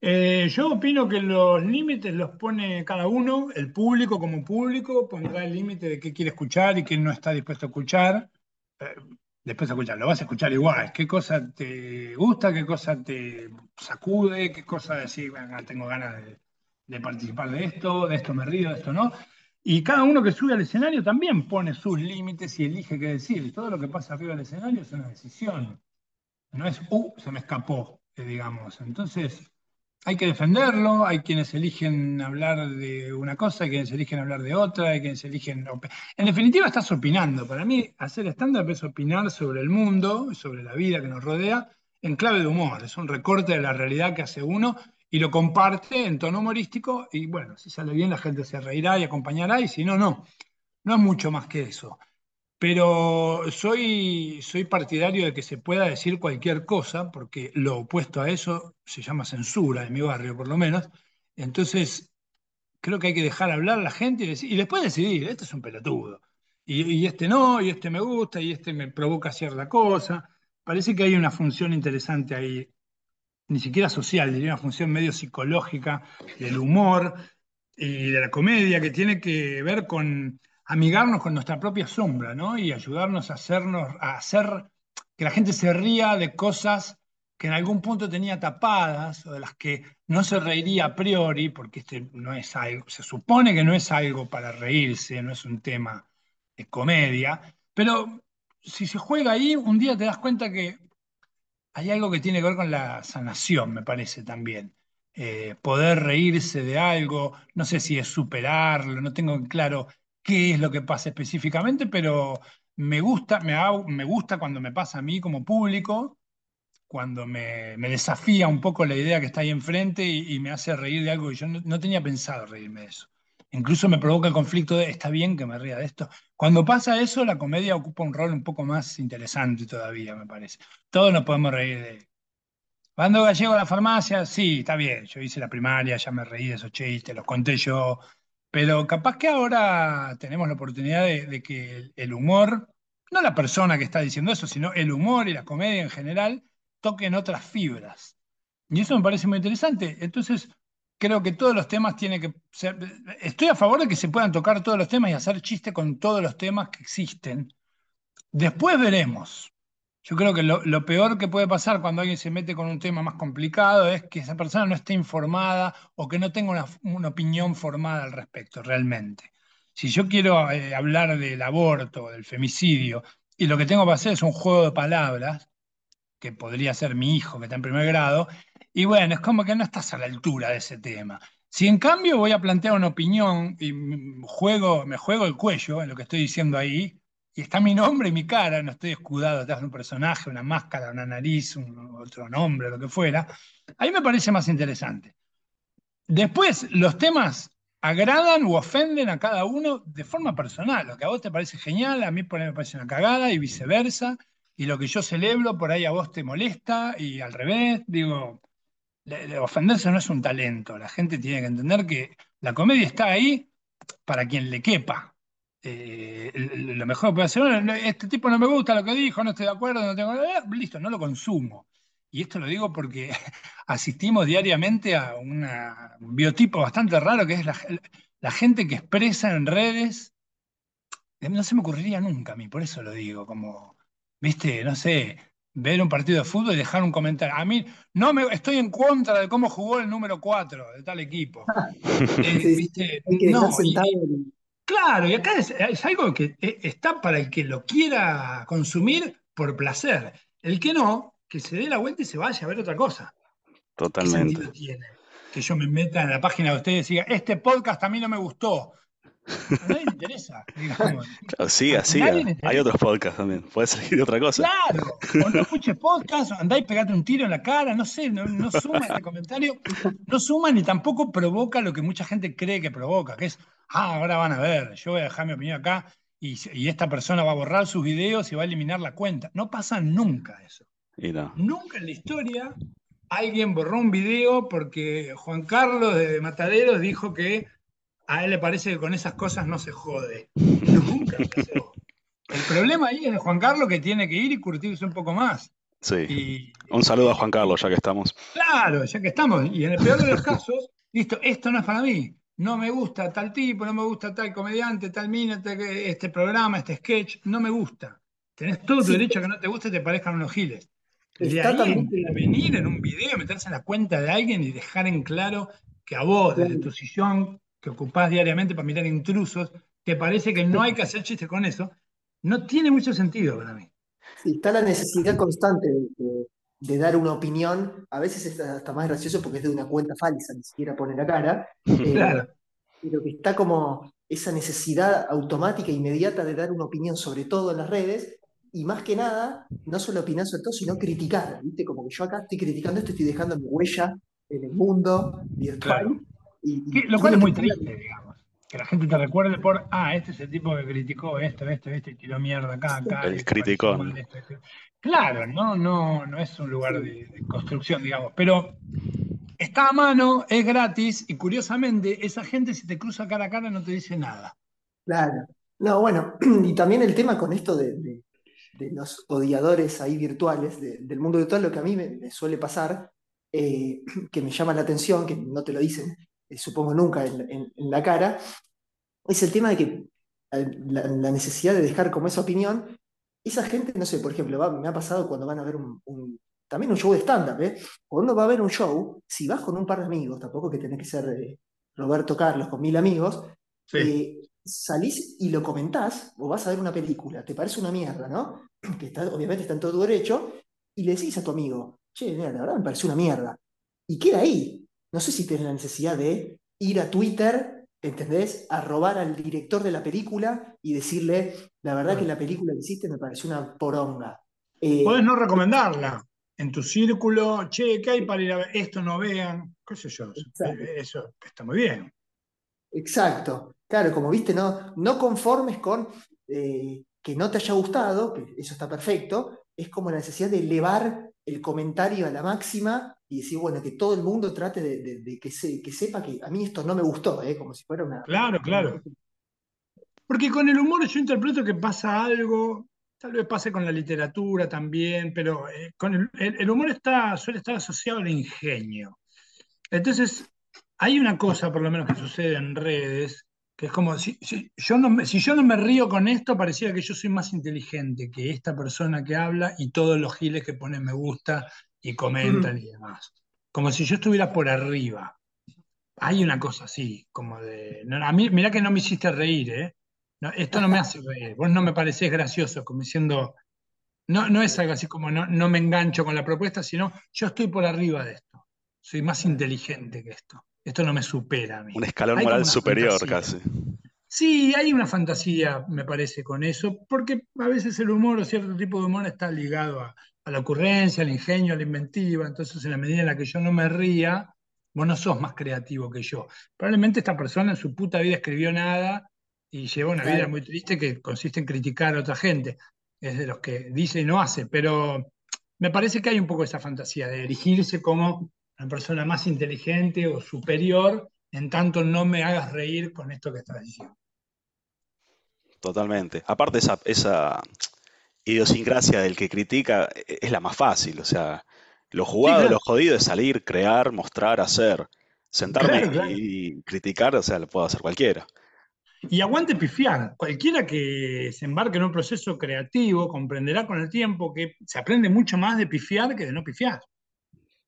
Speaker 3: Eh, yo opino que los límites los pone cada uno, el público como público pondrá el límite de qué quiere escuchar y qué no está dispuesto a escuchar. Eh, después de escuchar, lo vas a escuchar igual. ¿Qué cosa te gusta? ¿Qué cosa te sacude? ¿Qué cosa decir, bueno, tengo ganas de, de, participar de esto, de esto me río, de esto no? Y cada uno que sube al escenario también pone sus límites y elige qué decir. Todo lo que pasa arriba del escenario es una decisión. No es, uh, se me escapó, digamos. Entonces, hay que defenderlo, hay quienes eligen hablar de una cosa, hay quienes eligen hablar de otra, hay quienes eligen... En definitiva estás opinando. Para mí hacer stand-up es opinar sobre el mundo, sobre la vida que nos rodea, en clave de humor. Es un recorte de la realidad que hace uno y lo comparte en tono humorístico y bueno, si sale bien la gente se reirá y acompañará y si no, no. No es mucho más que eso. Pero soy, soy partidario de que se pueda decir cualquier cosa, porque lo opuesto a eso se llama censura, en mi barrio por lo menos. Entonces, creo que hay que dejar hablar a la gente y, decir, y después decidir, este es un pelotudo. Y, y, este no, y este me gusta, y este me provoca cierta cosa. Parece que hay una función interesante ahí, ni siquiera social, diría una función medio psicológica del humor y de la comedia, que tiene que ver con amigarnos con nuestra propia sombra, ¿no? Y ayudarnos a hacernos, a hacer que la gente se ría de cosas que en algún punto tenía tapadas o de las que no se reiría a priori, porque este no es algo, se supone que no es algo para reírse, no es un tema de comedia, pero si se juega ahí, un día te das cuenta que hay algo que tiene que ver con la sanación, me parece también. Eh, poder reírse de algo, no sé si es superarlo, no tengo claro qué es lo que pasa específicamente, pero me gusta, me, me gusta cuando me pasa a mí como público, cuando me, desafía un poco la idea que está ahí enfrente y, me hace reír de algo que yo no, tenía pensado reírme de eso. Incluso me provoca el conflicto de, está bien que me ría de esto. Cuando pasa eso, la comedia ocupa un rol un poco más interesante todavía, me parece. Todos nos podemos reír de... Cuando llego a la farmacia, sí, está bien, yo hice la primaria, ya me reí de esos chistes, los conté yo, pero capaz que ahora tenemos la oportunidad de, que el humor, no la persona que está diciendo eso, sino el humor y la comedia en general, toquen otras fibras. Y eso me parece muy interesante. Entonces, creo que todos los temas tienen que ser... Estoy a favor de que se puedan tocar todos los temas y hacer chiste con todos los temas que existen. Después veremos. Yo creo que lo, peor que puede pasar cuando alguien se mete con un tema más complicado es que esa persona no esté informada o que no tenga una, opinión formada al respecto realmente. Si yo quiero eh, hablar del aborto, del femicidio, y lo que tengo que hacer es un juego de palabras, que podría ser mi hijo que está en primer grado, y bueno, es como que no estás a la altura de ese tema. Si en cambio voy a plantear una opinión y juego, me juego el cuello en lo que estoy diciendo ahí, y está mi nombre y mi cara, no estoy escudado detrás de un personaje, una máscara, una nariz, un, otro nombre, lo que fuera, ahí me parece más interesante. Después, los temas, agradan o ofenden a cada uno de forma personal. Lo que a vos te parece genial, a mí por ahí me parece una cagada y viceversa. Y lo que yo celebro por ahí a vos te molesta y al revés. Digo, ofenderse no es un talento. La gente tiene que entender que la comedia está ahí para quien le quepa. Eh, lo mejor que puede hacer, este tipo no me gusta lo que dijo, no estoy de acuerdo, no tengo... Listo, no lo consumo. Y esto lo digo porque (laughs) asistimos diariamente a un biotipo bastante raro que es la, gente que expresa en redes. Eh, no se me ocurriría nunca a mí, por eso lo digo, como, viste, no sé, ver un partido de fútbol y dejar un comentario. A mí no me estoy en contra de cómo jugó el número 4 de tal equipo. (laughs)
Speaker 2: Eh, no,
Speaker 3: claro, y acá es, algo que eh, está para el que lo quiera consumir por placer. El que no, que se dé la vuelta y se vaya a ver otra cosa.
Speaker 1: Totalmente.
Speaker 3: tiene? Que yo me meta en la página de ustedes y diga, este podcast a mí no me gustó. A nadie le interesa.
Speaker 1: sí, (laughs) así. Hay otros podcasts también. Puedes elegir otra cosa.
Speaker 3: Claro. (laughs) O no escuches podcast, andáis pegate un tiro en la cara, no sé, no, suma este comentario. No suma ni tampoco provoca lo que mucha gente cree que provoca, que es, ah, ahora van a ver, yo voy a dejar mi opinión acá y, y esta persona va a borrar sus videos y va a eliminar la cuenta. No pasa nunca eso. Nunca en la historia alguien borró un video porque Juan Carlos de Mataderos dijo que a él le parece que con esas cosas no se jode. Nunca pasó. El problema ahí es de Juan Carlos que tiene que ir y curtirse un poco más.
Speaker 1: Sí. un saludo a Juan Carlos, ya que estamos.
Speaker 3: Claro, ya que estamos. Y en el peor de los casos, listo, esto no es para mí. No me gusta tal tipo, no me gusta tal comediante, tal mina, este programa, este sketch, no me gusta. Tenés todo tu derecho a que no te guste y te parezcan unos giles. De ahí venir en un video, meterse en la cuenta de alguien y dejar en claro que a vos, desde tu sillón, que ocupás diariamente para mirar intrusos, te parece que no hay que hacer chistes con eso, no tiene mucho sentido para mí.
Speaker 2: Sí, está la necesidad constante de, dar una opinión, a veces es hasta más gracioso porque es de una cuenta falsa, ni siquiera pone la cara, (laughs) eh, claro. pero que está como esa necesidad automática, inmediata de dar una opinión, sobre todo en las redes, y más que nada, no solo opinar sobre todo, sino criticar, ¿viste? Como que yo acá estoy criticando esto, estoy dejando mi huella en el mundo virtual.
Speaker 3: Y, lo cual es muy triste, digamos. Que la gente te recuerde por, ah, este es el tipo que criticó esto, esto, esto, y tiró mierda acá, acá.
Speaker 1: El criticó.
Speaker 3: Claro, no, no, no es un lugar de, de construcción, digamos, pero está a mano, es gratis, y curiosamente, esa gente si te cruza cara a cara no te dice nada.
Speaker 2: Claro. No, bueno, (clears throat) y también el tema con esto de, de los odiadores ahí virtuales del mundo virtual, lo que a mí me, suele pasar, eh, (clears throat) que me llama la atención, que no te lo dicen, supongo nunca en, la cara, es el tema de que eh, la, necesidad de dejar como esa opinión, esa gente, no sé, por ejemplo, me ha pasado cuando van a ver un, también un show de stand-up, cuando uno va a ver un show, si vas con un par de amigos, tampoco que tenés que ser Roberto Carlos con mil amigos, salís y lo comentás, o vas a ver una película, te parece una mierda, ¿no? (clears throat) Que está, obviamente está en todo derecho, y le decís a tu amigo, che, mira, la verdad me parece una mierda. Y queda ahí. No sé si tienes la necesidad de ir a Twitter, ¿entendés? A robar al director de la película y decirle, la verdad que la película que hiciste me pareció una poronga.
Speaker 3: Eh, Puedes no recomendarla en tu círculo, che, ¿qué hay para ir a ver? Esto no vean, qué sé yo. Eso está muy bien.
Speaker 2: Exacto. Claro, como viste, no, no conformes con eh, que no te haya gustado, que eso está perfecto, es como la necesidad de elevar el comentario a la máxima y decir, bueno, que todo el mundo trate de, que, se, que sepa que a mí esto no me gustó, ¿eh? como si fuera una...
Speaker 3: Claro, claro. Porque con el humor yo interpreto que pasa algo, tal vez pase con la literatura también, pero eh, con el, el, humor está, suele estar asociado al ingenio. Entonces, hay una cosa, por lo menos, que sucede en redes, que es como, si, yo no me, si yo no me río con esto, parecía que yo soy más inteligente que esta persona que habla y todos los giles que ponen me gusta y comentan y demás. Como si yo estuviera por arriba. Hay una cosa así, como de... a mí, mirá que no me hiciste reír, ¿eh? esto no me hace reír. Vos no me parecés gracioso, como diciendo... No, no es algo así como no, no me engancho con la propuesta, sino yo estoy por arriba de esto. Soy más inteligente que esto esto no me supera a mí.
Speaker 1: Un escalón moral superior casi.
Speaker 3: Sí, hay una fantasía, me parece, con eso, porque a veces el humor o cierto tipo de humor está ligado a, la ocurrencia, al ingenio, a la inventiva. Entonces, en la medida en la que yo no me ría, vos no sos más creativo que yo. Probablemente esta persona en su puta vida escribió nada y lleva una vida muy triste que consiste en criticar a otra gente. Es de los que dice y no hace, pero me parece que hay un poco esa fantasía de erigirse como una persona más inteligente o superior, en tanto no me hagas reír con esto que estás diciendo.
Speaker 1: Totalmente. Aparte, esa, esa idiosincrasia del que critica e, es la más fácil. O sea, lo jugado, lo jodido es salir, crear, mostrar, hacer. Sentarme y criticar, o sea, lo puedo hacer cualquiera.
Speaker 3: Y aguante pifiar. Cualquiera que se embarque en un proceso creativo comprenderá con el tiempo que se aprende mucho más de pifiar que de no pifiar.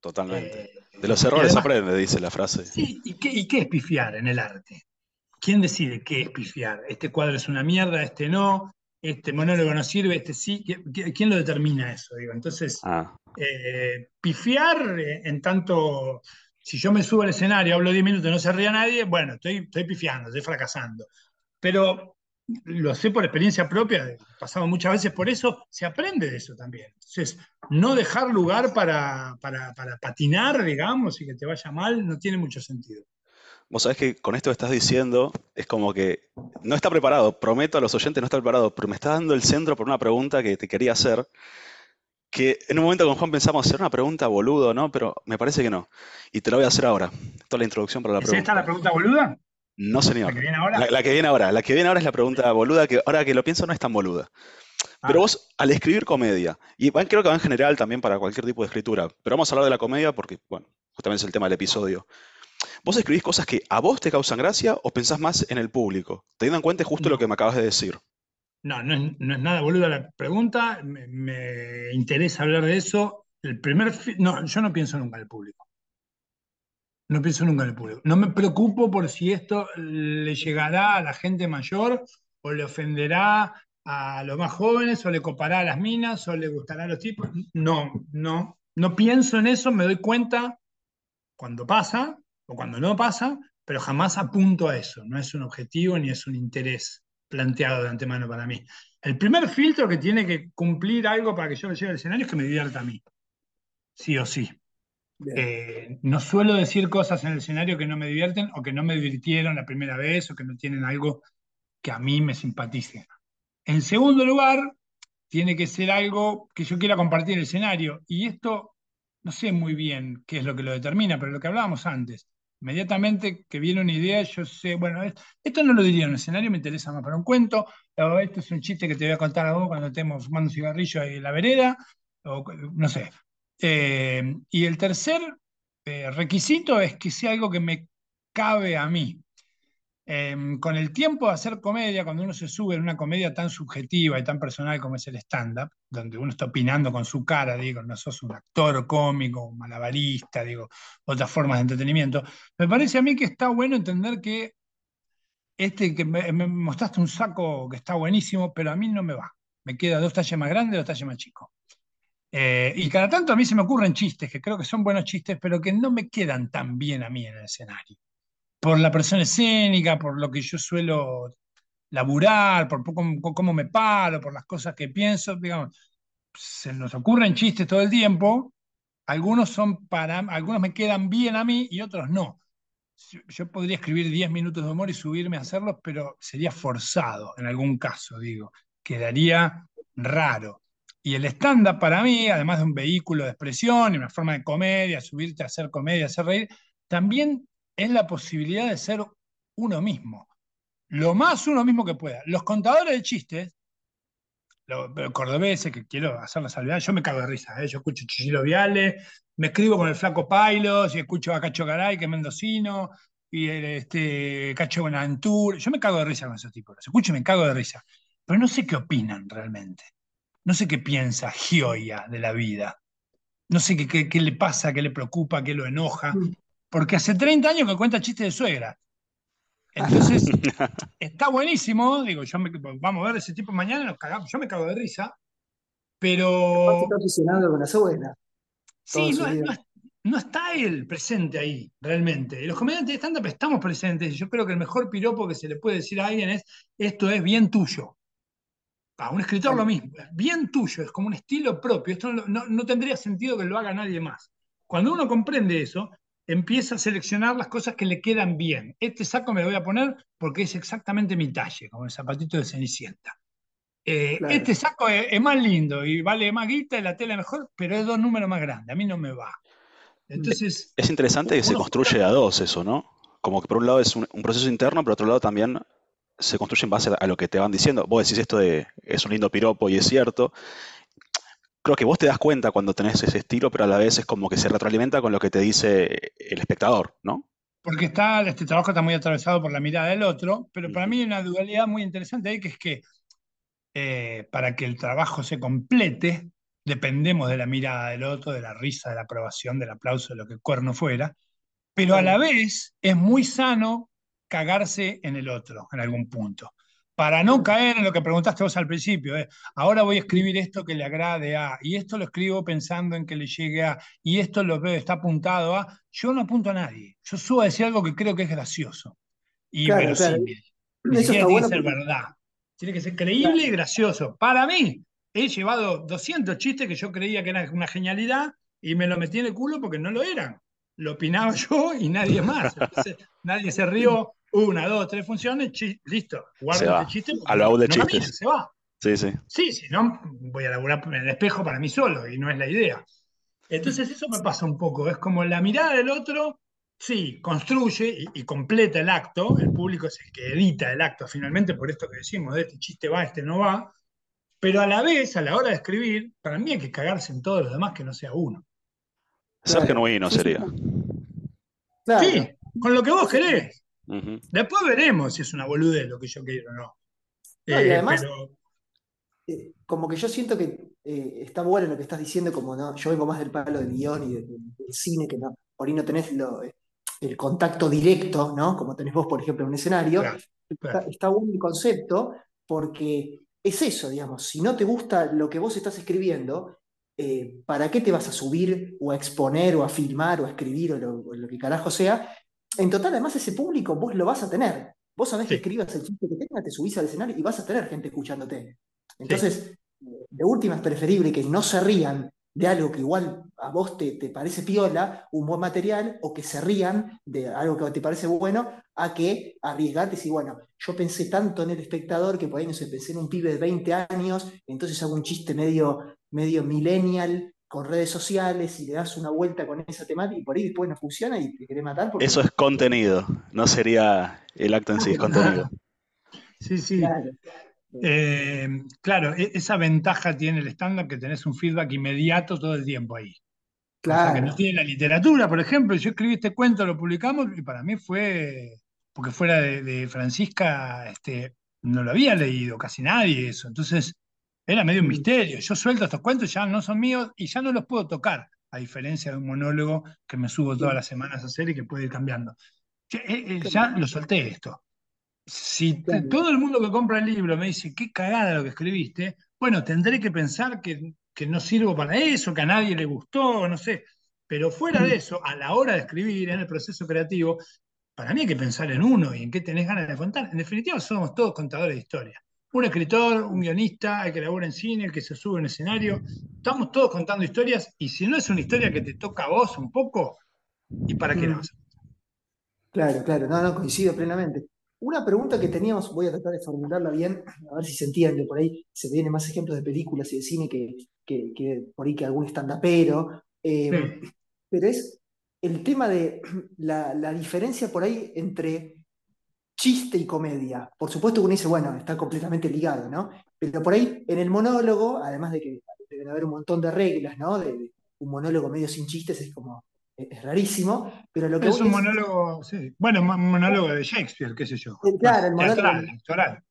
Speaker 1: Totalmente. Eh, de los errores aprende, dice la frase.
Speaker 3: Sí, ¿y qué, ¿y qué, es pifiar en el arte? ¿Quién decide qué es pifiar? Este cuadro es una mierda, este no, este monólogo no sirve, este sí. ¿Quién lo determina eso? Digo? Entonces, ah. eh, pifiar eh, en tanto, si yo me subo al escenario, hablo 10 minutos y no se ría nadie, bueno, estoy, estoy pifiando, estoy fracasando. Pero lo sé por experiencia propia, he pasado muchas veces por eso, se aprende de eso también. Entonces, no dejar lugar para, para, para patinar, digamos, y que te vaya mal, no tiene mucho sentido.
Speaker 1: Vos sabés que con esto que estás diciendo es como que no está preparado, prometo a los oyentes no está preparado, pero me está dando el centro por una pregunta que te quería hacer, que en un momento con Juan pensamos hacer una pregunta boludo, ¿no? Pero me parece que no. Y te la voy a hacer ahora. Toda la introducción para la
Speaker 3: ¿Es
Speaker 1: pregunta.
Speaker 3: esta la pregunta boluda?
Speaker 1: No, señor.
Speaker 3: ¿La que viene ahora?
Speaker 1: La, que viene ahora. La que viene ahora es la pregunta boluda, que ahora que lo pienso no es tan boluda. Pero ah. vos, al escribir comedia, y creo que va en general también para cualquier tipo de escritura, pero vamos a hablar de la comedia porque, bueno, justamente es el tema del episodio. ¿Vos escribís cosas que a vos te causan gracia o pensás más en el público? Teniendo en cuenta justo lo que me acabas de decir.
Speaker 3: No, no es, nada boluda la pregunta. Me, interesa hablar de eso. El primer. No, yo no pienso nunca en el público. No pienso nunca en el público. No me preocupo por si esto le llegará a la gente mayor o le ofenderá a los más jóvenes o le copará a las minas o le gustará a los tipos. No, no. No pienso en eso, me doy cuenta cuando pasa o cuando no pasa, pero jamás apunto a eso. No es un objetivo ni es un interés planteado de antemano para mí. El primer filtro que tiene que cumplir algo para que yo me llegue al escenario es que me divierta a mí. Sí o sí. Eh, no suelo decir cosas en el escenario que no me divierten o que no me divirtieron la primera vez o que no tienen algo que a mí me simpatice. En segundo lugar, tiene que ser algo que yo quiera compartir en el escenario. Y esto no sé muy bien qué es lo que lo determina, pero lo que hablábamos antes. Inmediatamente que viene una idea, yo sé, bueno, esto no lo diría en un escenario, me interesa más para un cuento, o esto es un chiste que te voy a contar a vos cuando estemos fumando un cigarrillo en la vereda, o no sé. Eh, y el tercer eh, requisito es que sea algo que me cabe a mí. Em, con el tiempo de hacer comedia, cuando uno se sube en una comedia tan subjetiva y tan personal como es el stand-up, donde uno está opinando con su cara, digo, no sos un actor cómico, un malabarista, digo, otras formas de entretenimiento, me parece a mí que está bueno entender que este que me, mostraste un saco que está buenísimo, pero a mí no me va. Me queda dos tallas más grandes, dos tallas más chicos. Eh, y cada tanto a mí se me ocurren chistes, que creo que son buenos chistes, pero que no me quedan tan bien a mí en el escenario por la persona escénica, por lo que yo suelo laburar, por cómo, me paro, por las cosas que pienso, digamos, se nos ocurren chistes todo el tiempo, algunos son para, algunos me quedan bien a mí y otros no. Yo podría escribir 10 minutos de humor y subirme a hacerlos, pero sería forzado en algún caso, digo, quedaría raro. Y el stand-up para mí, además de un vehículo de expresión y una forma de comedia, subirte a hacer comedia, hacer reír, también es la posibilidad de ser uno mismo. Lo más uno mismo que pueda. Los contadores de chistes, los, cordobeses, que quiero hacer la salvedad, yo me cago de risa. ¿eh? Yo escucho Chichilo Viale, me escribo con el Flaco Pailos, y escucho a Cacho Garay, que es mendocino, y este, Cacho Bonantur. Yo me cago de risa con esos tipos. Los escucho y me cago de risa. Pero no sé qué opinan realmente. No sé qué piensa Gioia de la vida. No sé qué, qué, le pasa, qué le preocupa, qué lo enoja. Porque hace 30 años que cuenta chistes de suegra. Entonces, (laughs) está buenísimo, digo, yo vamos a ver ese tipo mañana, nos cagamos, yo me cago de risa, pero...
Speaker 2: Está aficionado con la suegra.
Speaker 3: Sí, no, está él presente ahí, realmente. Los comediantes de stand estamos presentes, yo creo que el mejor piropo que se le puede decir a alguien es, esto es bien tuyo. A un escritor lo mismo, es bien tuyo, es como un estilo propio, esto no tendría sentido que lo haga nadie más. Cuando uno comprende eso, empieza a seleccionar las cosas que le quedan bien. Este saco me lo voy a poner porque es exactamente mi talle, como el zapatito de Cenicienta. Eh, este saco es, más lindo y vale más guita y la tela mejor, pero es dos números más grandes. A mí no me va. Entonces.
Speaker 1: Es interesante que se construye a dos eso, ¿no? Como que por un lado es un, proceso interno, pero por otro lado también se construye en base a lo que te van diciendo. Vos decís esto de es un lindo piropo y es cierto creo que vos te das cuenta cuando tenés ese estilo, pero a la vez es como que se retroalimenta con lo que te dice el espectador, ¿no?
Speaker 3: Porque está, este trabajo está muy atravesado por la mirada del otro, pero para mí hay una dualidad muy interesante ahí, que es que eh, para que el trabajo se complete, dependemos de la mirada del otro, de la risa, de la aprobación, del aplauso, de lo que cuerno fuera, pero a la vez es muy sano cagarse en el otro en algún punto para no caer en lo que preguntaste vos al principio, eh, ahora voy a escribir esto que le agrade a, y esto lo escribo pensando en que le llegue a, y esto lo veo, está apuntado a, yo no apunto a nadie, yo subo a decir algo que creo que es gracioso y verosímil. Eso tiene que ser verdad, tiene que ser creíble y gracioso. Para mí, he llevado 200 chistes que yo creía que eran una genialidad y me lo metí en el culo porque no lo eran. Lo opinaba (laughs) yo y nadie más. nadie se rió, una, dos, tres funciones, listo.
Speaker 1: Guardo este chiste. A lo de chistes.
Speaker 3: se va.
Speaker 1: Sí, sí.
Speaker 3: Sí, si no, voy a laburar en el espejo para mí solo y no es la idea. Entonces eso me pasa un poco. Es como la mirada del otro, sí, construye y, completa el acto. El público es el que edita el acto finalmente, por esto que decimos, de este chiste va, este no va. Pero a la vez, a la hora de escribir, para mí hay que cagarse en todos los demás que no sea uno.
Speaker 1: Ser genuino sería.
Speaker 3: Sí, con lo que vos querés. Después veremos si es una boludez lo que yo quiero o no.
Speaker 2: y eh, además, eh, como que yo siento que eh, está bueno lo que estás diciendo, como no, yo vengo más del palo del guion y del, cine, que no, por ahí no tenés el contacto directo, ¿no? Como tenés vos, por ejemplo, en un escenario. Está, bueno el concepto porque es eso, digamos, si no te gusta lo que vos estás escribiendo, ¿para qué te vas a subir o a exponer o a filmar o a escribir o lo, que carajo sea en total, además, ese público vos lo vas a tener. Vos sabés que escribas el chiste que tengas, te subís al escenario y vas a tener gente escuchándote. Entonces, de última es preferible que no se rían de algo que igual a vos te, te, parece piola, un buen material, o que se rían de algo que te parece bueno, a que arriesgarte y decir, bueno, yo pensé tanto en el espectador que por ahí no sé, pensé en un pibe de 20 años, entonces hago un chiste medio, medio millennial, con redes sociales y le das una vuelta con esa temática y por ahí después no funciona y te querés matar.
Speaker 1: Eso es contenido, no sería el acto en sí, es contenido.
Speaker 3: Sí, sí. Eh, claro. E-, esa ventaja tiene el estándar que tenés un feedback inmediato todo el tiempo ahí. Claro. que no tiene la literatura, por ejemplo. Yo escribí este cuento, lo publicamos y para mí fue, porque fuera de, de Francisca, este, no lo había leído casi nadie eso. Entonces, era medio un mm. misterio. Yo suelto estos cuentos, ya no son míos y ya no los puedo tocar, a diferencia de un monólogo que me subo todas las semanas a hacer y que puede ir cambiando. Ya, eh, eh, lo solté esto. Si todo el mundo que compra el libro me dice, qué cagada lo que escribiste, bueno, tendré que pensar que, que no sirvo para eso, que a nadie le gustó, no sé. Pero fuera de mm. eso, a la hora de escribir, en el proceso creativo, para mí hay que pensar en uno y en qué tenés ganas de contar. En definitiva, somos todos contadores de historia un escritor, un guionista, el que labora en cine, el que se sube en escenario. Estamos todos contando historias y si no es una historia que te toca a vos un poco, ¿y para qué no?
Speaker 2: Claro, claro, no, no, coincido plenamente. Una pregunta que teníamos, voy a tratar de formularla bien, a ver si se entiende, por ahí se vienen más ejemplos de películas y de cine que, que, por ahí que algún stand-upero, eh, pero es el tema de la, la diferencia por ahí entre chiste y comedia. Por supuesto que uno dice, bueno, está completamente ligado, ¿no? Pero por ahí, en el monólogo, además de que deben haber un montón de reglas, ¿no? De, un monólogo medio sin chistes es como, es rarísimo, pero lo que...
Speaker 3: Es un monólogo, sí. Bueno, un monólogo de Shakespeare, qué sé yo.
Speaker 2: Eh, claro, el monólogo... Teatral,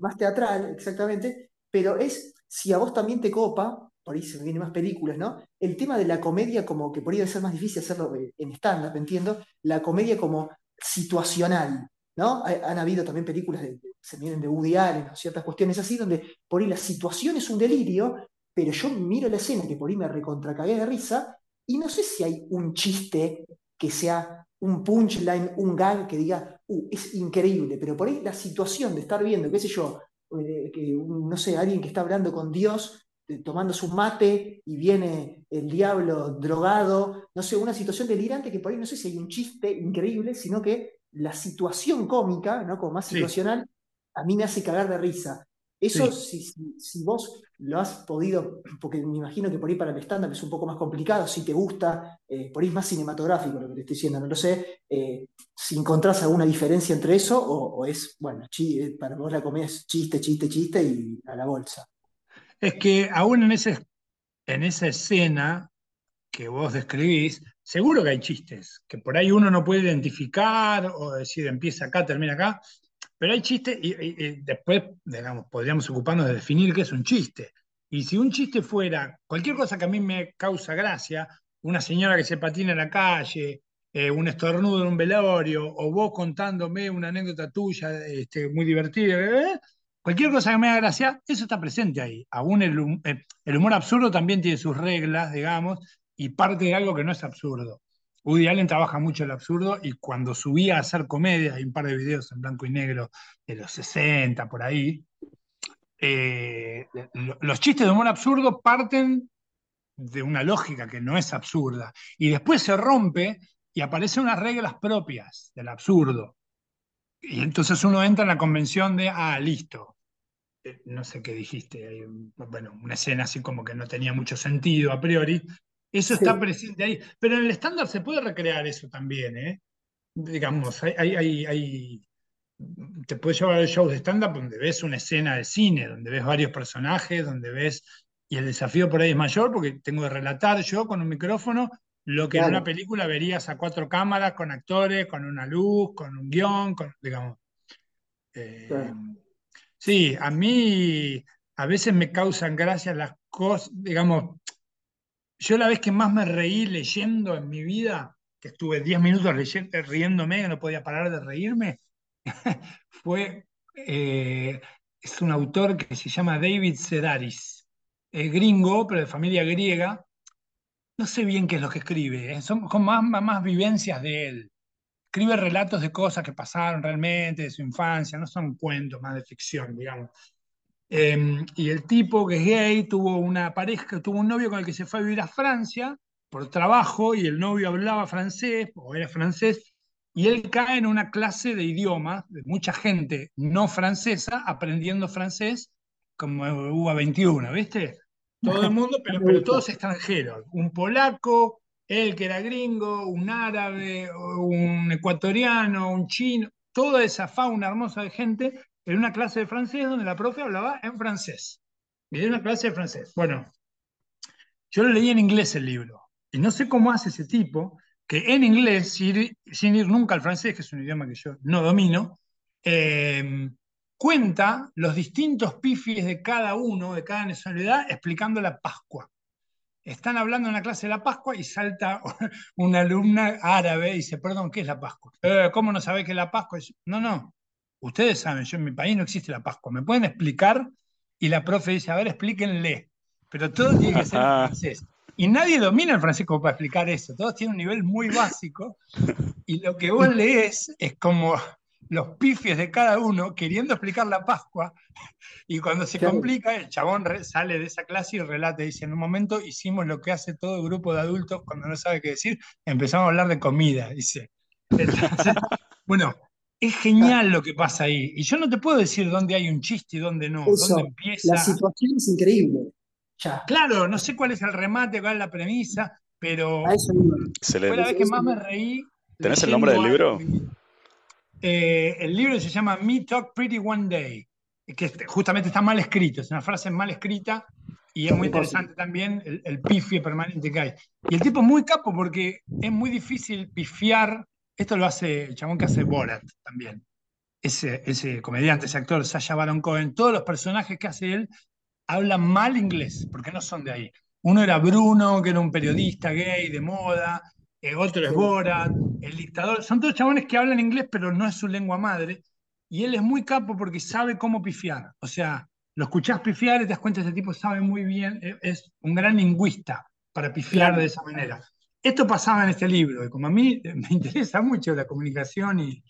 Speaker 2: Más teatral, exactamente, pero es, si a vos también te copa, por ahí se me vienen más películas, ¿no? El tema de la comedia como que por ahí debe ser más difícil hacerlo en stand-up, entiendo, la comedia como situacional, Han habido también películas de, se vienen de Woody Allen, ciertas cuestiones así, donde por ahí la situación es un delirio, pero yo miro la escena que por ahí me recontracagué de risa, y no sé si hay un chiste que sea un punchline, un gag que diga, uh, es increíble, pero por ahí la situación de estar viendo, qué sé yo, eh, que, no sé, alguien que está hablando con Dios tomando su mate y viene el diablo drogado, no sé, una situación delirante que por ahí no sé si hay un chiste increíble, sino que la situación cómica, ¿no? como más situacional, a mí me hace cagar de risa. Eso, si, si, vos lo has podido, porque me imagino que por ahí para el stand-up es un poco más complicado, si te gusta, eh, por ahí es más cinematográfico lo que te estoy diciendo, no lo sé, eh, si encontrás alguna diferencia entre eso o, es, bueno, eh, para vos la comedia es chiste, chiste, chiste y a la bolsa.
Speaker 3: Es que aún en, ese, en esa escena que vos describís, seguro que hay chistes, que por ahí uno no puede identificar o decir empieza acá, termina acá, pero hay chistes y, después, digamos, podríamos ocuparnos de definir qué es un chiste. Y si un chiste fuera cualquier cosa que a mí me causa gracia, una señora que se patina en la calle, eh, un estornudo en un velorio, o vos contándome una anécdota tuya este, muy divertida, ¿eh? cualquier cosa que me haga gracia, eso está presente ahí. Aún el, eh, el humor absurdo también tiene sus reglas, digamos, y parte de algo que no es absurdo. Woody Allen trabaja mucho el absurdo y cuando subía a hacer comedia, hay un par de videos en blanco y negro de los 60 por ahí, eh, los chistes de humor absurdo parten de una lógica que no es absurda y después se rompe y aparecen unas reglas propias del absurdo. Y entonces uno entra en la convención de, ah, listo, eh, no sé qué dijiste, bueno, una escena así como que no tenía mucho sentido a priori, eso está presente ahí. Pero en el estándar se puede recrear eso también, ¿eh? Digamos, hay, hay, te puedes llevar al show de stand-up donde ves una escena de cine, donde ves varios personajes, donde ves. Y el desafío por ahí es mayor porque tengo que relatar yo con un micrófono lo que en una película verías a cuatro cámaras, con actores, con una luz, con un guion, con, digamos. Eh, sí, a mí a veces me causan gracia las cosas, digamos, yo la vez que más me reí leyendo en mi vida, que estuve 10 minutos riéndome, que no podía parar de reírme, (laughs) fue, eh, es un autor que se llama David Sedaris, es gringo, pero de familia griega. No sé bien qué es lo que escribe, ¿eh? son, más, más vivencias de él. Escribe relatos de cosas que pasaron realmente, de su infancia, no son cuentos más de ficción, digamos. Em, y el tipo que es gay tuvo una pareja, tuvo un novio con el que se fue a vivir a Francia por trabajo y el novio hablaba francés o era francés y él cae en una clase de idioma de mucha gente no francesa aprendiendo francés como UA 21, ¿viste? Todo el mundo, pero, pero todos extranjeros. Un polaco, él que era gringo, un árabe, un ecuatoriano, un chino, toda esa fauna hermosa de gente en una clase de francés donde la profe hablaba en francés. Y una clase de francés. Bueno, yo lo leí en inglés el libro. Y no sé cómo hace ese tipo que en inglés, sin ir, nunca al francés, que es un idioma que yo no domino, eh, cuenta los distintos pifies de cada uno, de cada nacionalidad, explicando la Pascua. Están hablando en la clase de la Pascua y salta (laughs) una alumna árabe y dice, perdón, ¿qué es la Pascua? Eh, ¿Cómo no sabés qué es la Pascua? no, no, ustedes saben, yo en mi país no existe la Pascua, ¿me pueden explicar? Y la profe dice, a ver, explíquenle, pero todo tiene que ser en (laughs) francés. Y nadie domina el francés como para explicar eso, todos tienen un nivel muy básico, y lo que vos lees es como los pifies de cada uno queriendo explicar la Pascua, y cuando se complica, el chabón sale de esa clase y relata, dice, en un momento hicimos lo que hace todo grupo de adultos cuando no sabe qué decir, empezamos a hablar de comida, dice. (laughs) bueno, es genial lo que pasa ahí. Y yo no te puedo decir dónde hay un chiste y dónde no, dónde empieza.
Speaker 2: La situación es increíble.
Speaker 3: Claro, no sé cuál es el remate, cuál es la premisa, pero fue la vez que más me reí.
Speaker 1: ¿Tenés el nombre del libro?
Speaker 3: Eh, el libro se llama Me Talk Pretty One Day, que justamente está mal escrito, es una frase mal escrita y es muy interesante también el, el pifie permanente que hay. Y el tipo es muy capo porque es muy difícil pifiar esto lo hace el chabón que hace Borat también. Ese, ese comediante, ese actor, Sasha Baron Cohen, todos los personajes que hace él hablan mal inglés, porque no son de ahí. Uno era Bruno, que era un periodista gay de moda, el otro es Borat, el dictador. Son todos chabones que hablan inglés, pero no es su lengua madre. Y él es muy capo porque sabe cómo pifiar. O sea, lo escuchás pifiar y te das cuenta, este tipo sabe muy bien, e, es un gran lingüista para pifiar de esa manera. Esto pasaba en este libro, y como a mí (laughs) me interesa mucho la comunicación y,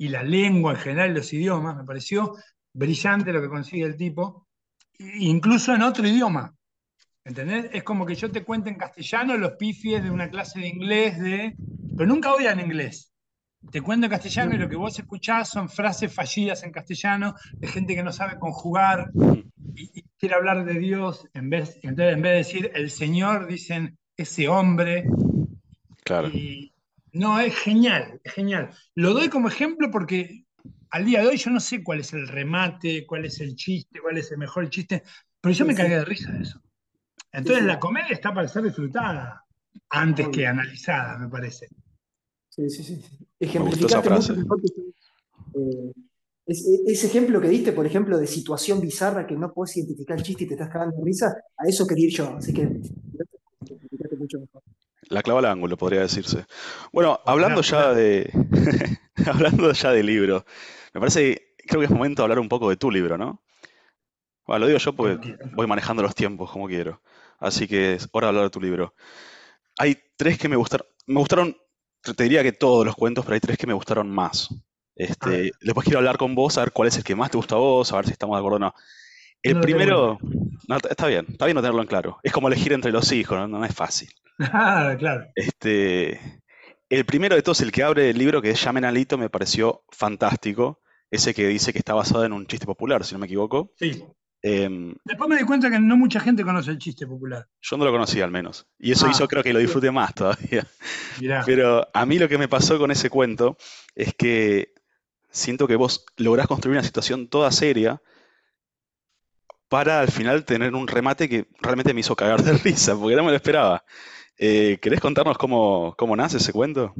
Speaker 3: la lengua en general, los idiomas, me pareció brillante lo que consigue el tipo, incluso en otro idioma. ¿Entendés? Es como que yo te cuento en castellano los pifies de una clase de inglés, de... pero nunca en inglés. Te cuento en castellano y lo que vos escuchás son frases fallidas en castellano de gente que no sabe conjugar y, quiere hablar de Dios. En vez, entonces, en vez de decir el Señor, dicen ese hombre.
Speaker 1: Claro.
Speaker 3: no, es genial, es genial. Lo doy como ejemplo porque al día de hoy yo no sé cuál es el remate, cuál es el chiste, cuál es el mejor chiste, pero yo me cagué de risa de eso. Entonces la comedia está para ser disfrutada antes que analizada, me parece.
Speaker 2: Sí, sí, sí. Ejemplificaste mucho mejor eh, ese ejemplo que diste, por ejemplo, de situación bizarra que no puedes identificar el chiste y te estás cagando de risa, a eso quería ir yo. Así que
Speaker 1: mucho mejor. La clava al ángulo, podría decirse. Bueno, hablando ya de. (laughs) hablando ya de libro, me parece, creo que es momento de hablar un poco de tu libro, ¿no? Bueno, lo digo yo porque voy manejando los tiempos como quiero. Así que es hora de hablar de tu libro. Hay tres que me gustaron. Me gustaron, te diría que todos los cuentos, pero hay tres que me gustaron más. Este, después quiero hablar con vos, a ver cuál es el que más te gusta a vos, a ver si estamos de acuerdo o no. El primero, está bien, está bien no tenerlo en claro. Es como elegir entre los hijos, no, es fácil.
Speaker 3: Ah, claro.
Speaker 1: Este, el primero de todos, el que abre el libro, que es Llamen Alito, me pareció fantástico. Ese que dice que está basado en un chiste popular, si no me equivoco.
Speaker 3: Sí. Em, Después me di cuenta que no mucha gente conoce el chiste popular.
Speaker 1: Yo no lo conocía al menos. Y eso ah. hizo creo que lo disfrute más todavía. Pero a mí lo que me pasó con ese cuento es que siento que vos lográs construir una situación toda seria para al final tener un remate que realmente me hizo cagar de (laughs) risa, porque no me lo esperaba. Eh, ¿Querés contarnos cómo, cómo nace ese cuento?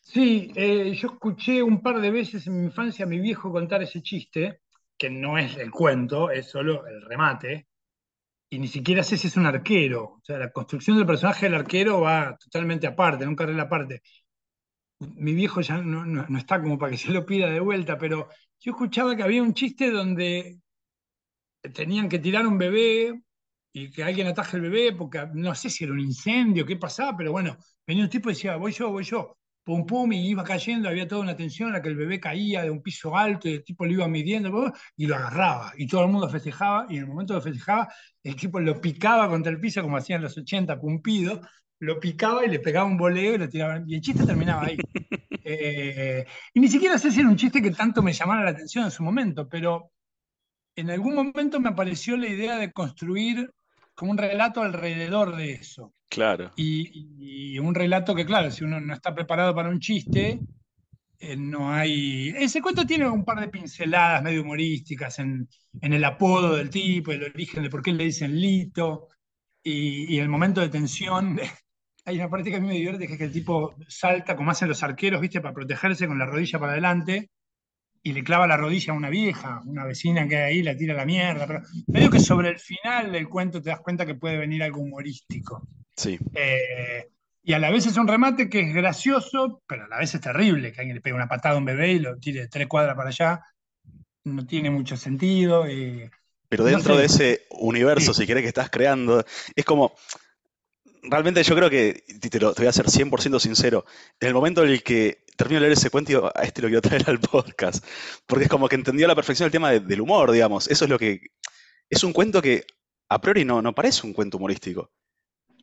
Speaker 3: Sí, eh, yo escuché un par de veces en mi infancia a mi viejo contar ese chiste que no es el cuento, es solo el remate, y ni siquiera sé si es un arquero. O sea, la construcción del personaje del arquero va totalmente aparte, en un carril aparte. Mi viejo ya no, está como para que se lo pida de vuelta, pero yo escuchaba que había un chiste donde tenían que tirar un bebé y que alguien ataje el bebé, porque no sé si era un incendio, qué pasaba, pero bueno, venía un tipo y decía, voy yo, voy yo pum pum, y iba cayendo, había toda una tensión en la que el bebé caía de un piso alto y el tipo lo iba midiendo y lo agarraba. Y todo el mundo festejaba, y en el momento que festejaba, el tipo lo picaba contra el piso, como hacían los 80, pumpido, lo picaba y le pegaba un boleo y lo tiraba. Y el chiste terminaba ahí. (laughs) Eh, y ni siquiera sé si era un chiste que tanto me llamara la atención en su momento, pero en algún momento me apareció la idea de construir como un relato alrededor de eso.
Speaker 1: Claro.
Speaker 3: Y, un relato que, claro, si uno no está preparado para un chiste, eh, no hay. Ese cuento tiene un par de pinceladas medio humorísticas en, el apodo del tipo, el origen de por qué le dicen Lito, y, el momento de tensión. (laughs) Hay una parte que a mí me divierte, que es que el tipo salta, como hacen los arqueros, ¿viste? Para protegerse con la rodilla para adelante, y le clava la rodilla a una vieja, una vecina que hay ahí, la tira a la mierda. Pero medio que sobre el final del cuento te das cuenta que puede venir algo humorístico.
Speaker 1: Sí.
Speaker 3: Eh, y a la vez es un remate que es gracioso, pero a la vez es terrible, que alguien le pegue una patada a un bebé y lo tire tres cuadras para allá. No tiene mucho sentido.
Speaker 1: pero dentro de ese universo, si querés, que estás creando, es como, realmente yo creo que, te, lo, voy a ser 100% sincero, en el momento en el que termino de leer ese cuento, a este lo quiero traer al podcast, porque es como que entendió a la perfección el tema del humor, digamos, eso es lo que, es un cuento que a priori no, no parece un cuento humorístico.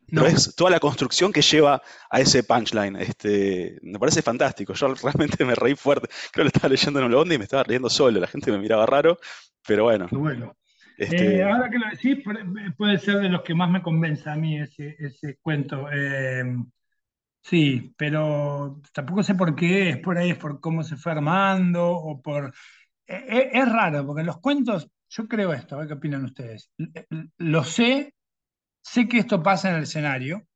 Speaker 1: No. es toda la construcción que lleva a ese punchline. Este, me parece fantástico. Yo realmente me reí fuerte. Creo que lo estaba leyendo en un y me estaba riendo solo. La gente me miraba raro, pero bueno.
Speaker 3: bueno. Este... Eh, ahora que lo decís, puede ser de los que más me convence a mí ese, cuento. Eh, sí, pero tampoco sé por qué, es por ahí, por cómo se fue armando o por... Eh, es, raro, porque los cuentos, yo creo esto, a ver qué opinan ustedes. Lo sé, sé que esto pasa en el escenario.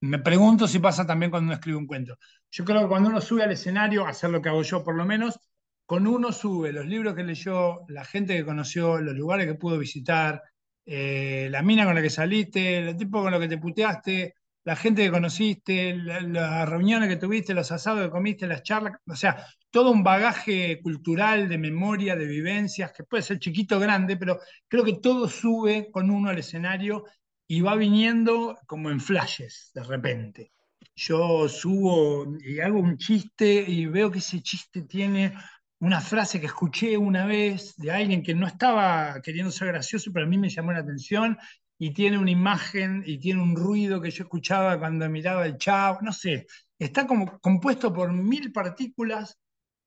Speaker 3: Me pregunto si pasa también cuando uno escribe un cuento. Yo creo que cuando uno sube al escenario, hacer lo que hago yo por lo menos, con uno sube los libros que leyó, la gente que conoció, los lugares que pudo visitar, eh, la mina con la que saliste, el tipo con lo que te puteaste, la gente que conociste, las reuniones que tuviste, los asados que comiste, las charlas, o sea, todo un bagaje cultural, de memoria, de vivencias, que puede ser chiquito o grande, pero creo que todo sube con uno al escenario y va viniendo como en flashes de repente. Yo subo y hago un chiste y veo que ese chiste tiene una frase que escuché una vez de alguien que no estaba queriendo ser gracioso, pero a mí me llamó la atención y tiene una imagen y tiene un ruido que yo escuchaba cuando miraba el chavo, no sé, está como compuesto por mil partículas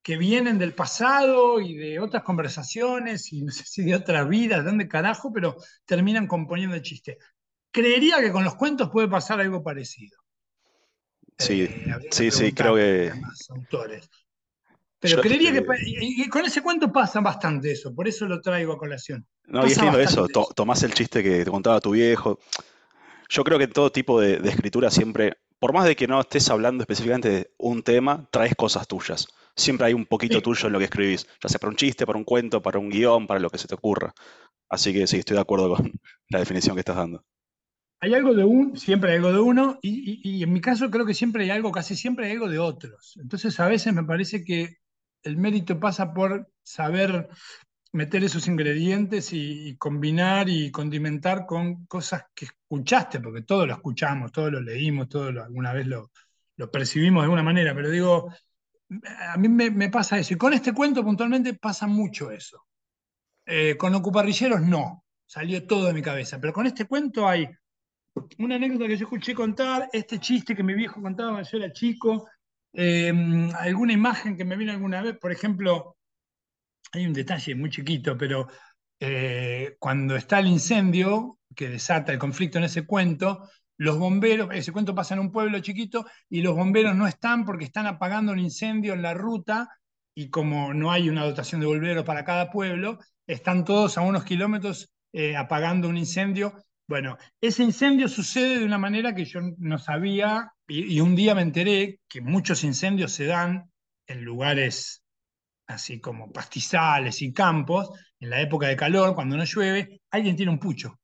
Speaker 3: que vienen del pasado y de otras conversaciones y no sé si de otras vidas, de dónde carajo, pero terminan componiendo el chiste. Creería que con los cuentos puede pasar algo parecido.
Speaker 1: Sí, eh, sí, sí, creo que...
Speaker 3: Autores. Pero creería que... Y con ese cuento pasa bastante eso, por eso lo traigo a colación.
Speaker 1: No, y es lindo eso, tomás el chiste que te contaba tu viejo. Yo creo que en todo tipo de, escritura siempre, por más de que no estés hablando específicamente de un tema, traes cosas tuyas. Siempre hay un poquito tuyo en lo que escribís, ya sea para un chiste, para un cuento, para un guion, para lo que se te ocurra. Así que sí, estoy de acuerdo con (laughs) la definición que estás dando.
Speaker 3: Hay algo de un, siempre hay algo de uno, y, y en mi caso creo que siempre hay algo, casi siempre hay algo de otros. Entonces a veces me parece que el mérito pasa por saber meter esos ingredientes y, combinar y condimentar con cosas que escuchaste, porque todos lo escuchamos, todos lo leímos, todos alguna vez lo, percibimos de alguna manera, pero digo, a mí me, pasa eso. Y con este cuento puntualmente pasa mucho eso. Eh, con Ocuparrilleros no, salió todo de mi cabeza, pero con este cuento hay una anécdota que yo escuché contar, este chiste que mi viejo contaba cuando yo era chico, eh, alguna imagen que me vino alguna vez, por ejemplo, hay un detalle muy chiquito, pero eh, cuando está el incendio que desata el conflicto en ese cuento, los bomberos, ese cuento pasa en un pueblo chiquito y los bomberos no están porque están apagando un incendio en la ruta y como no hay una dotación de bomberos para cada pueblo, están todos a unos kilómetros eh, apagando un incendio. Bueno, ese incendio sucede de una manera que yo no sabía y un día me enteré que muchos incendios se dan en lugares así como pastizales y campos, en la época de calor, cuando no llueve, alguien tiene un pucho.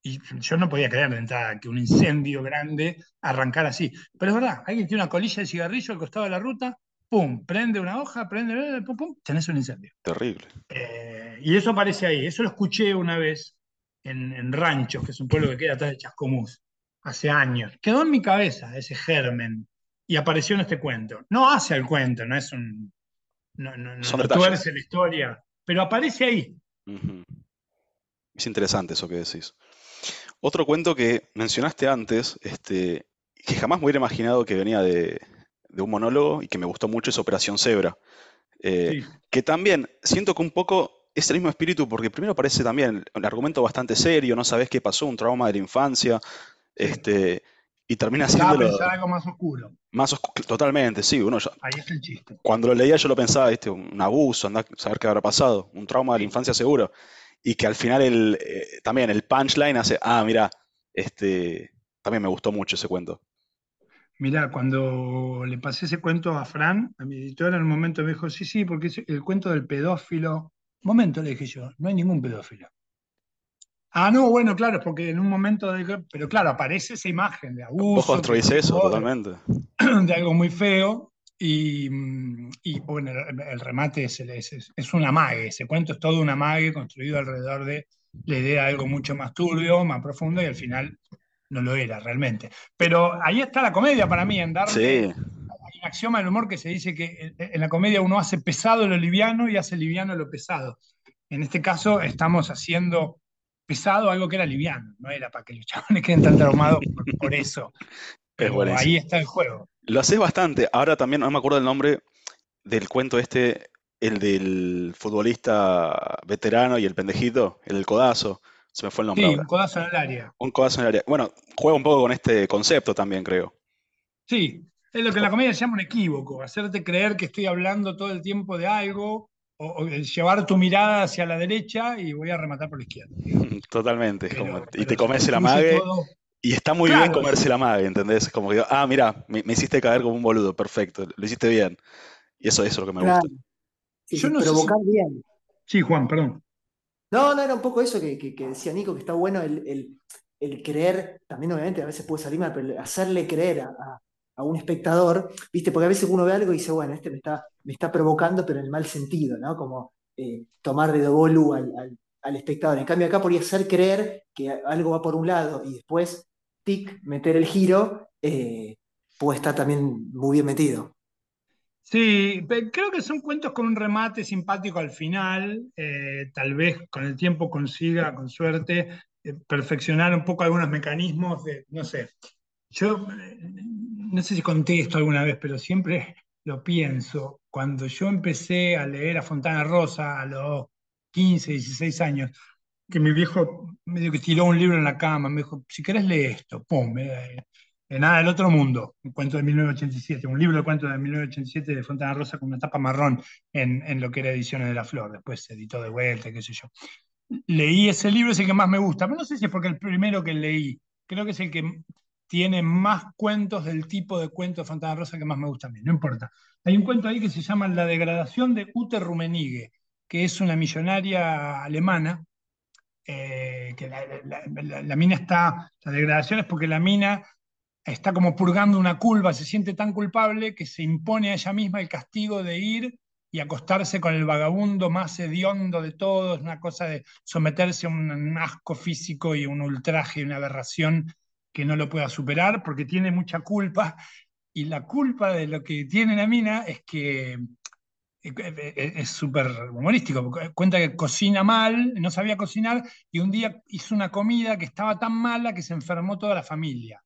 Speaker 3: Y yo no podía creer de entrada que un incendio grande arrancara así. Pero es verdad, alguien tiene una colilla de cigarrillo al costado de la ruta, pum, prende una hoja, prende, pum, pum, tenés un incendio.
Speaker 1: Terrible.
Speaker 3: Eh, y eso aparece ahí. Eso lo escuché una vez en, en Ranchos, que es un pueblo que queda atrás de Chascomús, hace años. Quedó en mi cabeza ese germen y apareció en este cuento. No hace el cuento, no es un no, no, no, Son la historia, pero aparece ahí.
Speaker 1: Es interesante eso que decís. Otro cuento que mencionaste antes, este, que jamás me hubiera imaginado que venía de, un monólogo y que me gustó mucho, es Operación Zebra. Eh, que también siento que un poco es el mismo espíritu, porque primero parece también el argumento bastante serio, no sabes qué pasó, un trauma de la infancia. Este, y termina siendo
Speaker 3: algo más oscuro.
Speaker 1: Más oscuro, totalmente, sí. Uno
Speaker 3: Ahí está el chiste.
Speaker 1: Cuando lo leía yo lo pensaba, este, un abuso, andar, saber qué habrá pasado, un trauma de la infancia seguro. Y que al final el, eh, también el punchline hace, ah, mira, este, también me gustó mucho ese cuento.
Speaker 3: Mira, cuando le pasé ese cuento a Fran, a mi editora, en un momento me dijo, sí, sí, porque es el cuento del pedófilo. Momento, le dije yo, no hay ningún pedófilo. Ah, no, bueno, claro, porque en un momento de. Pero claro, aparece esa imagen de abuso. Vos
Speaker 1: construís eso, totalmente. (clears throat)
Speaker 3: De algo muy feo. Y, bueno, el, remate es, es, es, un amague. Ese cuento es todo un amague construido alrededor de la idea de algo mucho más turbio, más profundo, y al final no lo era realmente. Pero ahí está la comedia para mí, en darle. Sí. Un axioma del humor que se dice que en la comedia uno hace pesado lo liviano y hace liviano lo pesado. En este caso, estamos haciendo pesado algo que era liviano, no era para que los (laughs) chavales queden tan traumados por, eso. (laughs) Pero ahí está el juego.
Speaker 1: Lo haces bastante. Ahora también no me acuerdo el nombre del cuento este, el del futbolista veterano y el pendejito, el codazo. Se me fue el nombre.
Speaker 3: Sí, un codazo en el área.
Speaker 1: Un codazo en el área. Bueno, juega un poco con este concepto también, creo.
Speaker 3: Sí, es lo que en la comedia se llama un equívoco, hacerte creer que estoy hablando todo el tiempo de algo o, llevar tu mirada hacia la derecha y voy a rematar por la izquierda. (laughs)
Speaker 1: Totalmente. y te comes la mague. Y está muy bien comerse la mague, ¿entendés? Como que, ah, mira, me, hiciste caer como un boludo, perfecto, lo hiciste bien. Y eso, eso es lo que me gusta.
Speaker 2: Yo no provocar bien.
Speaker 3: Sí, Juan, perdón.
Speaker 2: No, no, era un poco eso que, decía Nico, que está bueno el, creer, también obviamente a veces puede salir mal, pero hacerle creer a, a un espectador, ¿viste? Porque a veces uno ve algo y dice, bueno, este me está, me está provocando, pero en el mal sentido, ¿no? Como eh, tomar de dovolu al, al, espectador. En cambio, acá podría hacer creer que algo va por un lado y después, tic, meter el giro, eh, puede estar también muy bien metido.
Speaker 3: Sí, creo que son cuentos con un remate simpático al final. Eh, tal vez con el tiempo consiga, con suerte, perfeccionar un poco algunos mecanismos de, no sé, yo no sé si conté esto alguna vez, pero siempre lo pienso. Cuando yo empecé a leer a Fontana Rosa a los 15, 16 años, que mi viejo medio que tiró un libro en la cama, me dijo, si querés lee esto, pum, eh, Nada del Otro Mundo, un cuento de 1987, un libro de cuentos de 1987 de Fontana Rosa con una tapa marrón en, en, lo que era Ediciones de la Flor, después se editó de vuelta, qué sé yo. Leí ese libro, es el que más me gusta, pero no sé si es porque el primero que leí, creo que es el que tiene más cuentos del tipo de cuento de Fontana Rosa que más me gusta a mí, no importa. Hay un cuento ahí que se llama La degradación de Ute Rummenigge, que es una millonaria alemana, eh, que la, mina está, la degradación es porque la mina está como purgando una culpa, se siente tan culpable que se impone a ella misma el castigo de ir y acostarse con el vagabundo más hediondo de todos, una cosa de someterse a un asco físico y un ultraje y una aberración que no lo pueda superar porque tiene mucha culpa. Y la culpa de lo que tiene la mina es que eh, eh, es súper humorístico, cuenta que cocina mal, no sabía cocinar y un día hizo una comida que estaba tan mala que se enfermó toda la familia.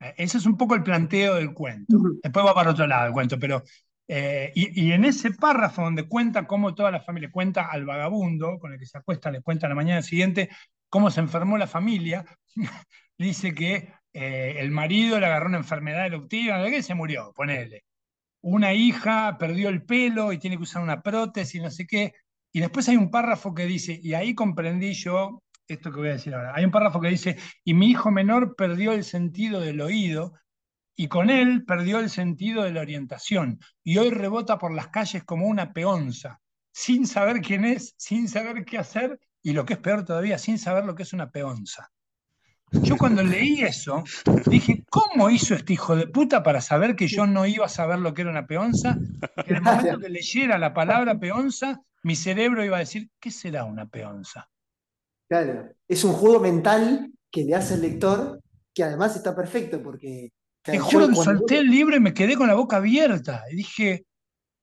Speaker 3: Eh, ese es un poco el planteo del cuento. Después va para otro lado el cuento, pero... Eh, y, y, en ese párrafo donde cuenta cómo toda la familia, cuenta al vagabundo con el que se acuesta, le cuenta la mañana siguiente cómo se enfermó la familia, (laughs) dice que eh, el marido le agarró una enfermedad eruptiva, ¿de qué se murió? Ponele. Una hija perdió el pelo y tiene que usar una prótesis, no sé qué. Y después hay un párrafo que dice, y ahí comprendí yo esto que voy a decir ahora. Hay un párrafo que dice, y mi hijo menor perdió el sentido del oído y con él perdió el sentido de la orientación y hoy rebota por las calles como una peonza, sin saber quién es, sin saber qué hacer y lo que es peor todavía, sin saber lo que es una peonza. Yo cuando leí eso, dije, ¿cómo hizo este hijo de puta para saber que yo no iba a saber lo que era una peonza? en el momento que leyera la palabra peonza, mi cerebro iba a decir, ¿qué será una peonza?
Speaker 2: Claro, es un juego mental que le hace el lector, que además está perfecto porque...
Speaker 3: Te juro que solté el libro y me quedé con la boca abierta. Y dije,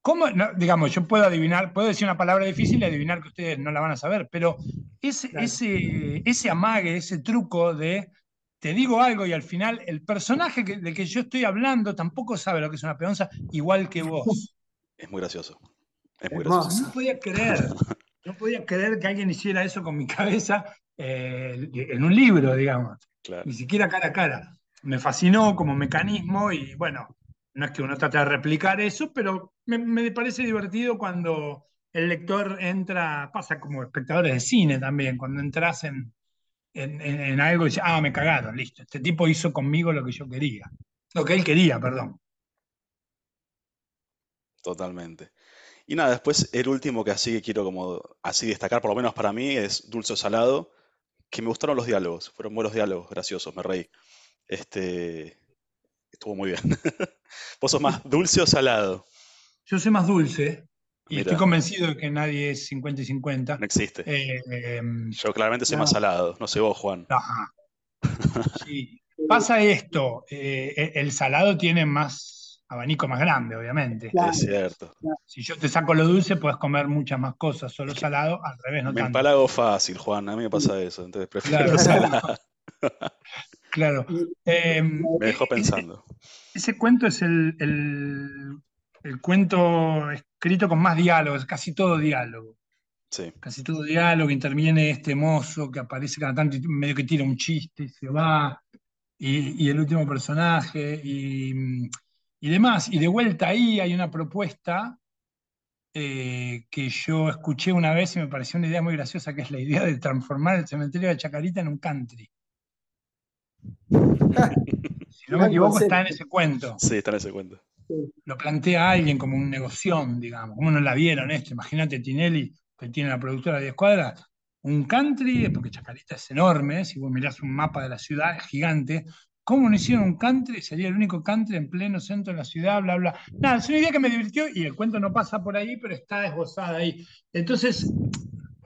Speaker 3: ¿cómo? digamos, yo puedo adivinar, puedo decir una palabra difícil y adivinar que ustedes no la van a saber, pero ese, ese, ese amague, ese truco de te digo algo y al final el personaje que, del que yo estoy hablando tampoco sabe lo que es una peonza, igual que vos.
Speaker 1: Es muy gracioso. Es muy
Speaker 3: gracioso. No podía creer. no podía creer que alguien hiciera eso con mi cabeza eh, en un libro, digamos. Ni siquiera cara a cara. Me fascinó como mecanismo y bueno, no es que uno trate de replicar eso, pero me, parece divertido cuando el lector entra, pasa como espectadores de cine también, cuando entras en, en, algo y dices, ah, me cagaron, listo, este tipo hizo conmigo lo que yo quería, lo que él quería, perdón.
Speaker 1: Totalmente. Y nada, después el último que así quiero como así destacar, por lo menos para mí, es Dulce o Salado, que me gustaron los diálogos, fueron buenos diálogos, graciosos, me reí. Este, estuvo muy bien. (laughs) ¿Vos sos más dulce o salado?
Speaker 3: Yo soy más dulce. Y estoy convencido de que nadie es 50 y 50.
Speaker 1: No existe. Eh, em, Yo claramente soy más salado. No sé vos, Juan. (laughs)
Speaker 3: Sí. Pasa esto. Eh, el salado tiene más abanico más grande, obviamente.
Speaker 1: es cierto.
Speaker 3: Si yo te saco lo dulce, puedes comer muchas más cosas, solo salado, al revés, no
Speaker 1: me
Speaker 3: tanto.
Speaker 1: empalago fácil, Juan, a mí me pasa eso, entonces prefiero claro. (laughs) salado.
Speaker 3: Claro.
Speaker 1: Em, me dejó pensando.
Speaker 3: Ese, cuento es el, el, el, cuento escrito con más diálogos, casi todo diálogo.
Speaker 1: Sí.
Speaker 3: Casi todo diálogo, interviene este mozo que aparece cada tanto y medio que tira un chiste y se va. Y, y el último personaje, y y demás. Y de vuelta ahí hay una propuesta eh, que yo escuché una vez y me pareció una idea muy graciosa, que es la idea de transformar el cementerio de Chacarita en un country. Si no me equivoco, está en ese cuento.
Speaker 1: Sí, está en ese cuento.
Speaker 3: Lo plantea alguien como un negoción, digamos. ¿Cómo no la vieron esto? Imagínate Tinelli, que tiene la productora de escuadras, un country, porque Chacarita es enorme, si vos mirás un mapa de la ciudad, es gigante, ¿Cómo no hicieron un country? Sería el único country en pleno centro de la ciudad, bla, bla. Nada, es una idea que me divirtió y el cuento no pasa por ahí, pero está esbozada ahí. Entonces,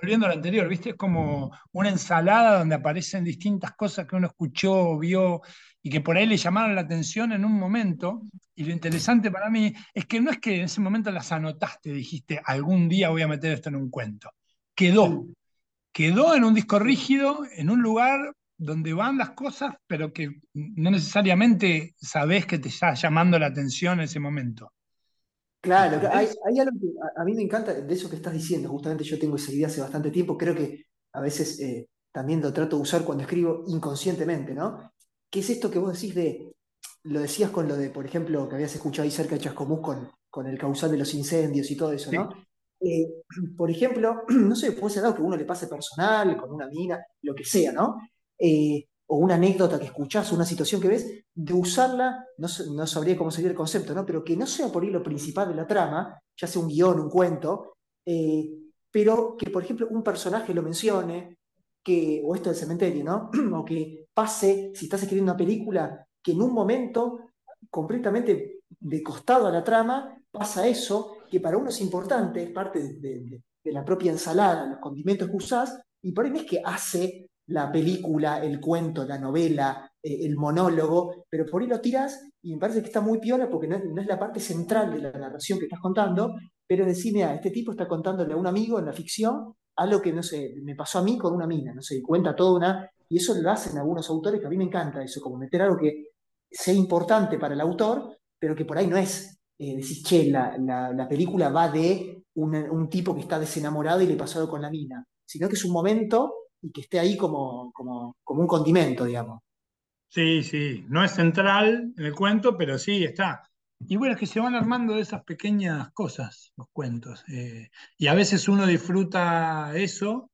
Speaker 3: volviendo a lo anterior, ¿viste? Es como una ensalada donde aparecen distintas cosas que uno escuchó, vio y que por ahí le llamaron la atención en un momento. Y lo interesante para mí es que no es que en ese momento las anotaste, dijiste, algún día voy a meter esto en un cuento. Quedó quedó en un disco rígido, en un lugar donde van las cosas, pero que no necesariamente sabes que te está llamando la atención en ese momento.
Speaker 2: Claro, hay, algo que a, mí me encanta de eso que estás diciendo. Justamente yo tengo esa idea hace bastante tiempo. Creo que a veces eh, también lo trato de usar cuando escribo inconscientemente, ¿no? ¿Qué es esto que vos decís de, lo decías con lo de, por ejemplo, que habías escuchado ahí cerca de Chascomús con, con el causal de los incendios y todo eso, ¿no? Eh, por ejemplo, (clears throat) no sé, puede ser algo que a uno le pase personal, con una mina, lo que sea, ¿no? Eh, o una anécdota que escuchás, una situación que ves, de usarla, no, no, sabría cómo sería el concepto, ¿no? Pero que no sea por ahí lo principal de la trama, ya sea un guion, un cuento, eh, pero que, por ejemplo, un personaje lo mencione, que, o esto del cementerio, ¿no? (clears throat) o que pase, si estás escribiendo una película, que en un momento completamente de costado a la trama pasa eso, que para uno es importante, es parte de, la propia ensalada, los condimentos que usás, y por ahí no es que hace la película, el cuento, la novela, eh, el monólogo, pero por ahí lo tiras y me parece que está muy piola porque no es, la parte central de la narración que estás contando, pero es decir, mira, este tipo está contándole a un amigo en la ficción algo que, no sé, me pasó a mí con una mina, no sé, cuenta toda una, y eso lo hacen algunos autores que a mí me encanta eso, como meter algo que sea importante para el autor, pero que por ahí no es eh, decir, che, la, la, película va de un, un, tipo que está desenamorado y le pasó algo con la mina, sino que es un momento y que esté ahí como, como, como un condimento, digamos.
Speaker 3: Sí, sí, no es central en el cuento, pero sí está. Y bueno, es que se van armando esas pequeñas cosas, los cuentos. Eh, y a veces uno disfruta eso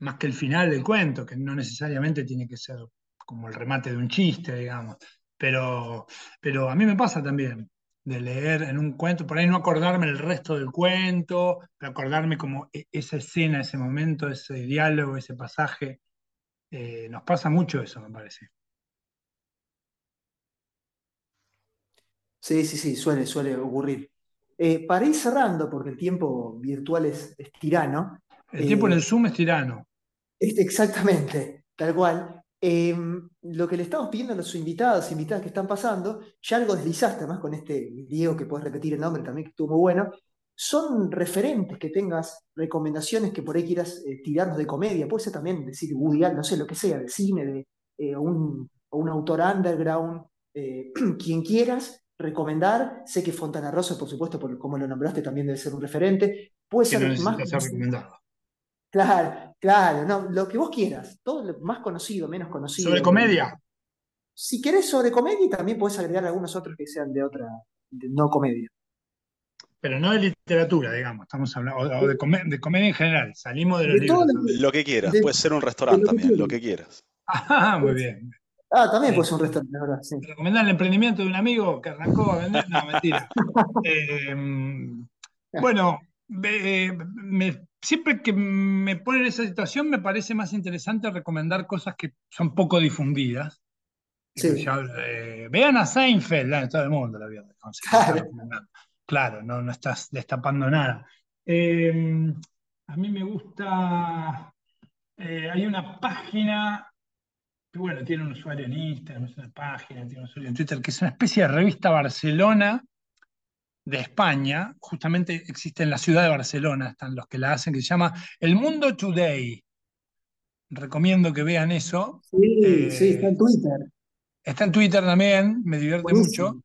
Speaker 3: más que el final del cuento, que no necesariamente tiene que ser como el remate de un chiste, digamos. Pero, pero a mí me pasa también de leer en un cuento, por ahí no acordarme el resto del cuento, pero acordarme como e, esa escena, ese momento, ese diálogo, ese pasaje. Eh, nos pasa mucho eso, me parece.
Speaker 2: Sí, sí, sí, suele, suele ocurrir. Eh, para ir cerrando, porque el tiempo virtual es, tirano.
Speaker 3: El tiempo en el eh, Zoom es tirano.
Speaker 2: exactamente, tal cual. Em, lo que le estamos pidiendo a los invitados, invitadas que están pasando, ya algo deslizaste más con este Diego, que puedes repetir el nombre también, que estuvo muy bueno, son referentes que tengas, recomendaciones que por ahí quieras eh, tirarnos de comedia, puede ser también decir Woody no sé, lo que sea, de cine, de eh, un, un, autor underground, eh, (clears throat) quien quieras recomendar, sé que Fontana Rosa, por supuesto, por como lo nombraste, también debe ser un referente, puede ser más... recomendado. Claro, claro, no, lo que vos quieras, todo lo más conocido, menos conocido.
Speaker 3: Sobre comedia.
Speaker 2: Si querés sobre comedia, también podés agregar algunos otros que sean de otra, no comedia.
Speaker 3: Pero no de literatura, digamos, estamos hablando, o de, comedia en general, salimos de los libros.
Speaker 1: Lo que quieras, (laughs) puede ser un restaurante también, lo que quieras.
Speaker 3: Ah, muy bien.
Speaker 2: Ah, también puede ser un restaurante, la verdad, sí.
Speaker 3: Recomendar el emprendimiento de un amigo que arrancó a vender, no, mentira. (laughs) Eh, bueno, me siempre que me ponen en esa situación me parece más interesante recomendar cosas que son poco difundidas. vean a Seinfeld, todo el mundo la vio. Claro. claro, no, no estás destapando nada. Em, a mí me gusta, eh, hay una página, que bueno, tiene un usuario en Instagram, es una página, tiene un usuario en Twitter, que es una especie de revista Barcelona de España, justamente existe en la ciudad de Barcelona, están los que la hacen, que se llama El Mundo Today. Recomiendo que vean eso.
Speaker 2: Sí, sí, está en Twitter.
Speaker 3: Está en Twitter también, me divierte mucho.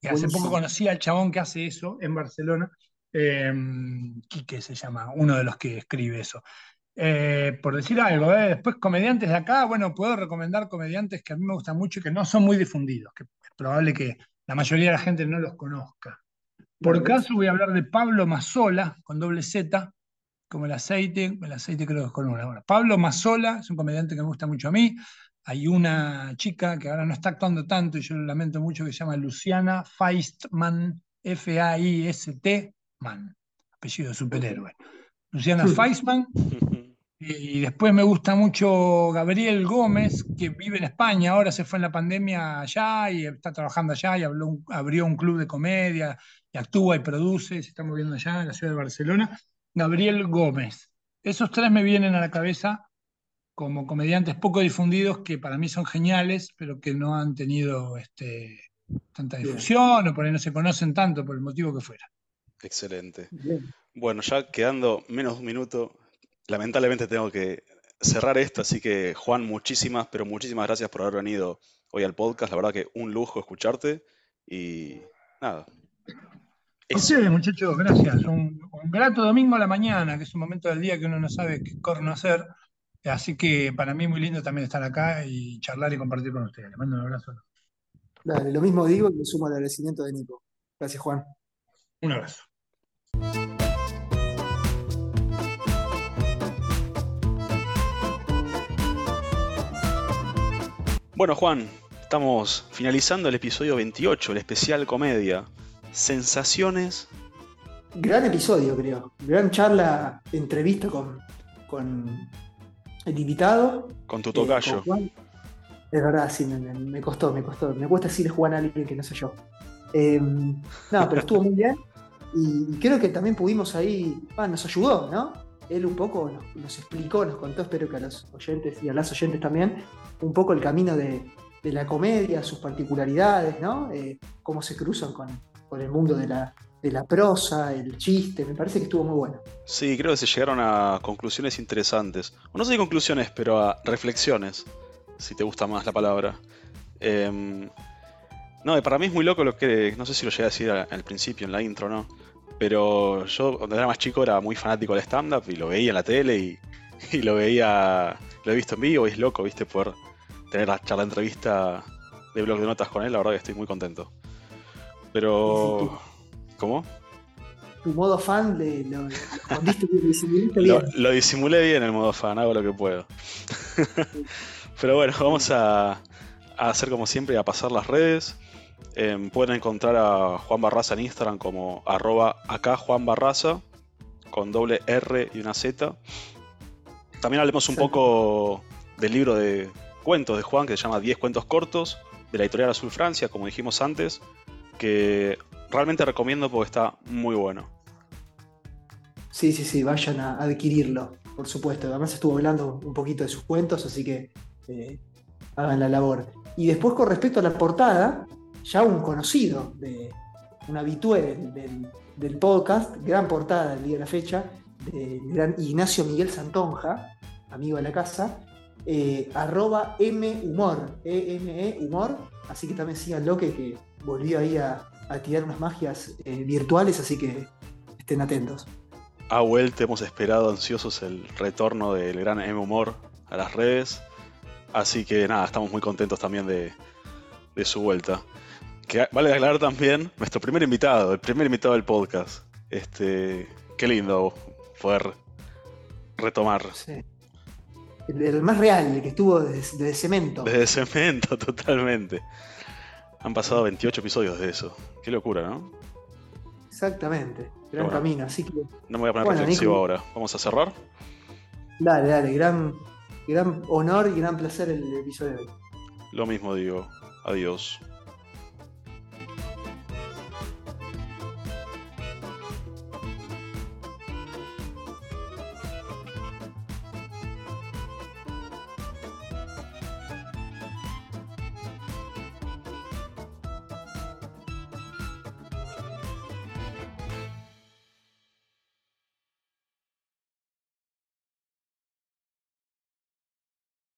Speaker 3: Y hace poco conocí al chabón que hace eso en Barcelona. Eh, Quique se llama, uno de los que escribe eso. Eh, por decir algo, ¿eh? después comediantes de acá, bueno, puedo recomendar comediantes que a mí me gustan mucho y que no son muy difundidos, que es probable que la mayoría de la gente no los conozca. Por caso voy a hablar de Pablo Mazzola, con doble Z, como el aceite, el aceite creo que es con una. Pablo Mazzola es un comediante que me gusta mucho a mí. Hay una chica que ahora no está actuando tanto y yo lo lamento mucho que se llama Luciana Feistman, F-A-I-S-T, man, apellido de superhéroe. Luciana Feistman. (laughs) Y después me gusta mucho Gabriel Gómez, que vive en España, ahora se fue en la pandemia allá y está trabajando allá y abrió un club de comedia actúa y produce, se está moviendo allá en la ciudad de Barcelona, Gabriel Gómez. Esos tres me vienen a la cabeza como comediantes poco difundidos que para mí son geniales, pero que no han tenido este, tanta difusión o por ahí no se conocen tanto por el motivo que fuera.
Speaker 1: Excelente. Bueno, ya quedando menos de un minuto, lamentablemente tengo que cerrar esto, así que Juan, muchísimas, pero muchísimas gracias por haber venido hoy al podcast. La verdad que un lujo escucharte y nada.
Speaker 3: A ustedes, muchachos, gracias. Un, un, grato domingo a la mañana, que es un momento del día que uno no sabe qué corno hacer. Así que para mí muy lindo también estar acá y charlar y compartir con ustedes. Les mando un abrazo.
Speaker 2: Dale, lo mismo digo y le sumo al agradecimiento de Nico. Gracias, Juan.
Speaker 3: Un abrazo.
Speaker 1: Bueno, Juan, estamos finalizando el episodio 28, el especial comedia. Sensaciones.
Speaker 2: Gran episodio, creo. Gran charla, entrevista con, con el invitado.
Speaker 1: Con tu tocayo.
Speaker 2: Eh, es verdad, sí, me, me, costó, me costó. Me cuesta decirle Juan a alguien que no sé yo. Eh, no, pero estuvo muy bien. Y, y, creo que también pudimos ahí, ah, nos ayudó, ¿no? Él un poco nos, nos, explicó, nos contó, espero que a los oyentes y a las oyentes también, un poco el camino de, de la comedia, sus particularidades, ¿no? Eh, cómo se cruzan con, con el mundo de la, de la prosa, el chiste, me parece que estuvo muy bueno.
Speaker 1: Sí, creo que se llegaron a conclusiones interesantes. No sé si conclusiones, pero a reflexiones, si te gusta más la palabra. Eh, no, para mí es muy loco lo que. No sé si lo llegué a decir al principio, en la intro, ¿no? Pero yo, cuando era más chico, era muy fanático del stand-up y lo veía en la tele y, (laughs) y, lo veía. Lo he visto en vivo y es loco, ¿viste? Poder tener la charla entrevista de blog de notas con él, la verdad que estoy muy contento. Pero. ¿Cómo?
Speaker 2: Tu modo fan de lo,
Speaker 1: lo, lo, lo disimulé bien el modo fan, hago lo que puedo. (laughs) Pero bueno, vamos a, a, hacer como siempre, a pasar las redes. Eh, pueden encontrar a Juan Barraza en Instagram como arroba acá Juan Barraza, con doble R y una Z. También hablemos un poco del libro de cuentos de Juan que se llama 10 cuentos cortos, de la editorial Azul Francia, como dijimos antes, que realmente recomiendo porque está muy bueno.
Speaker 2: Sí, sí, sí, vayan a adquirirlo, por supuesto. Además estuvo hablando un poquito de sus cuentos, así que eh, hagan la labor. Y después con respecto a la portada, ya un conocido, de, un habitué del, del, del, podcast, gran portada del día de la fecha, de gran Ignacio Miguel Santonja, amigo de la casa, eh, arroba mhumor, E-M-E humor, así que también síganlo que, que volvió ahí a, a, tirar unas magias eh, virtuales, así que estén atentos.
Speaker 1: Ha vuelto, hemos esperado ansiosos el retorno del gran M Humor a las redes, así que nada, estamos muy contentos también de, de su vuelta que vale aclarar también, nuestro primer invitado, el primer invitado del podcast. Este, qué lindo poder retomar.
Speaker 2: Sí. El, el, más real, el que estuvo desde, desde, cemento.
Speaker 1: Desde cemento, (laughs) totalmente. Han pasado 28 episodios de eso. Qué locura, ¿no?
Speaker 2: Exactamente. Gran bueno, camino, así que.
Speaker 1: No me voy a poner bueno, reflexivo Nico, ahora. ¿Vamos a cerrar?
Speaker 2: Dale, dale. Gran, gran honor y gran placer el episodio de hoy.
Speaker 1: Lo mismo digo. Adiós.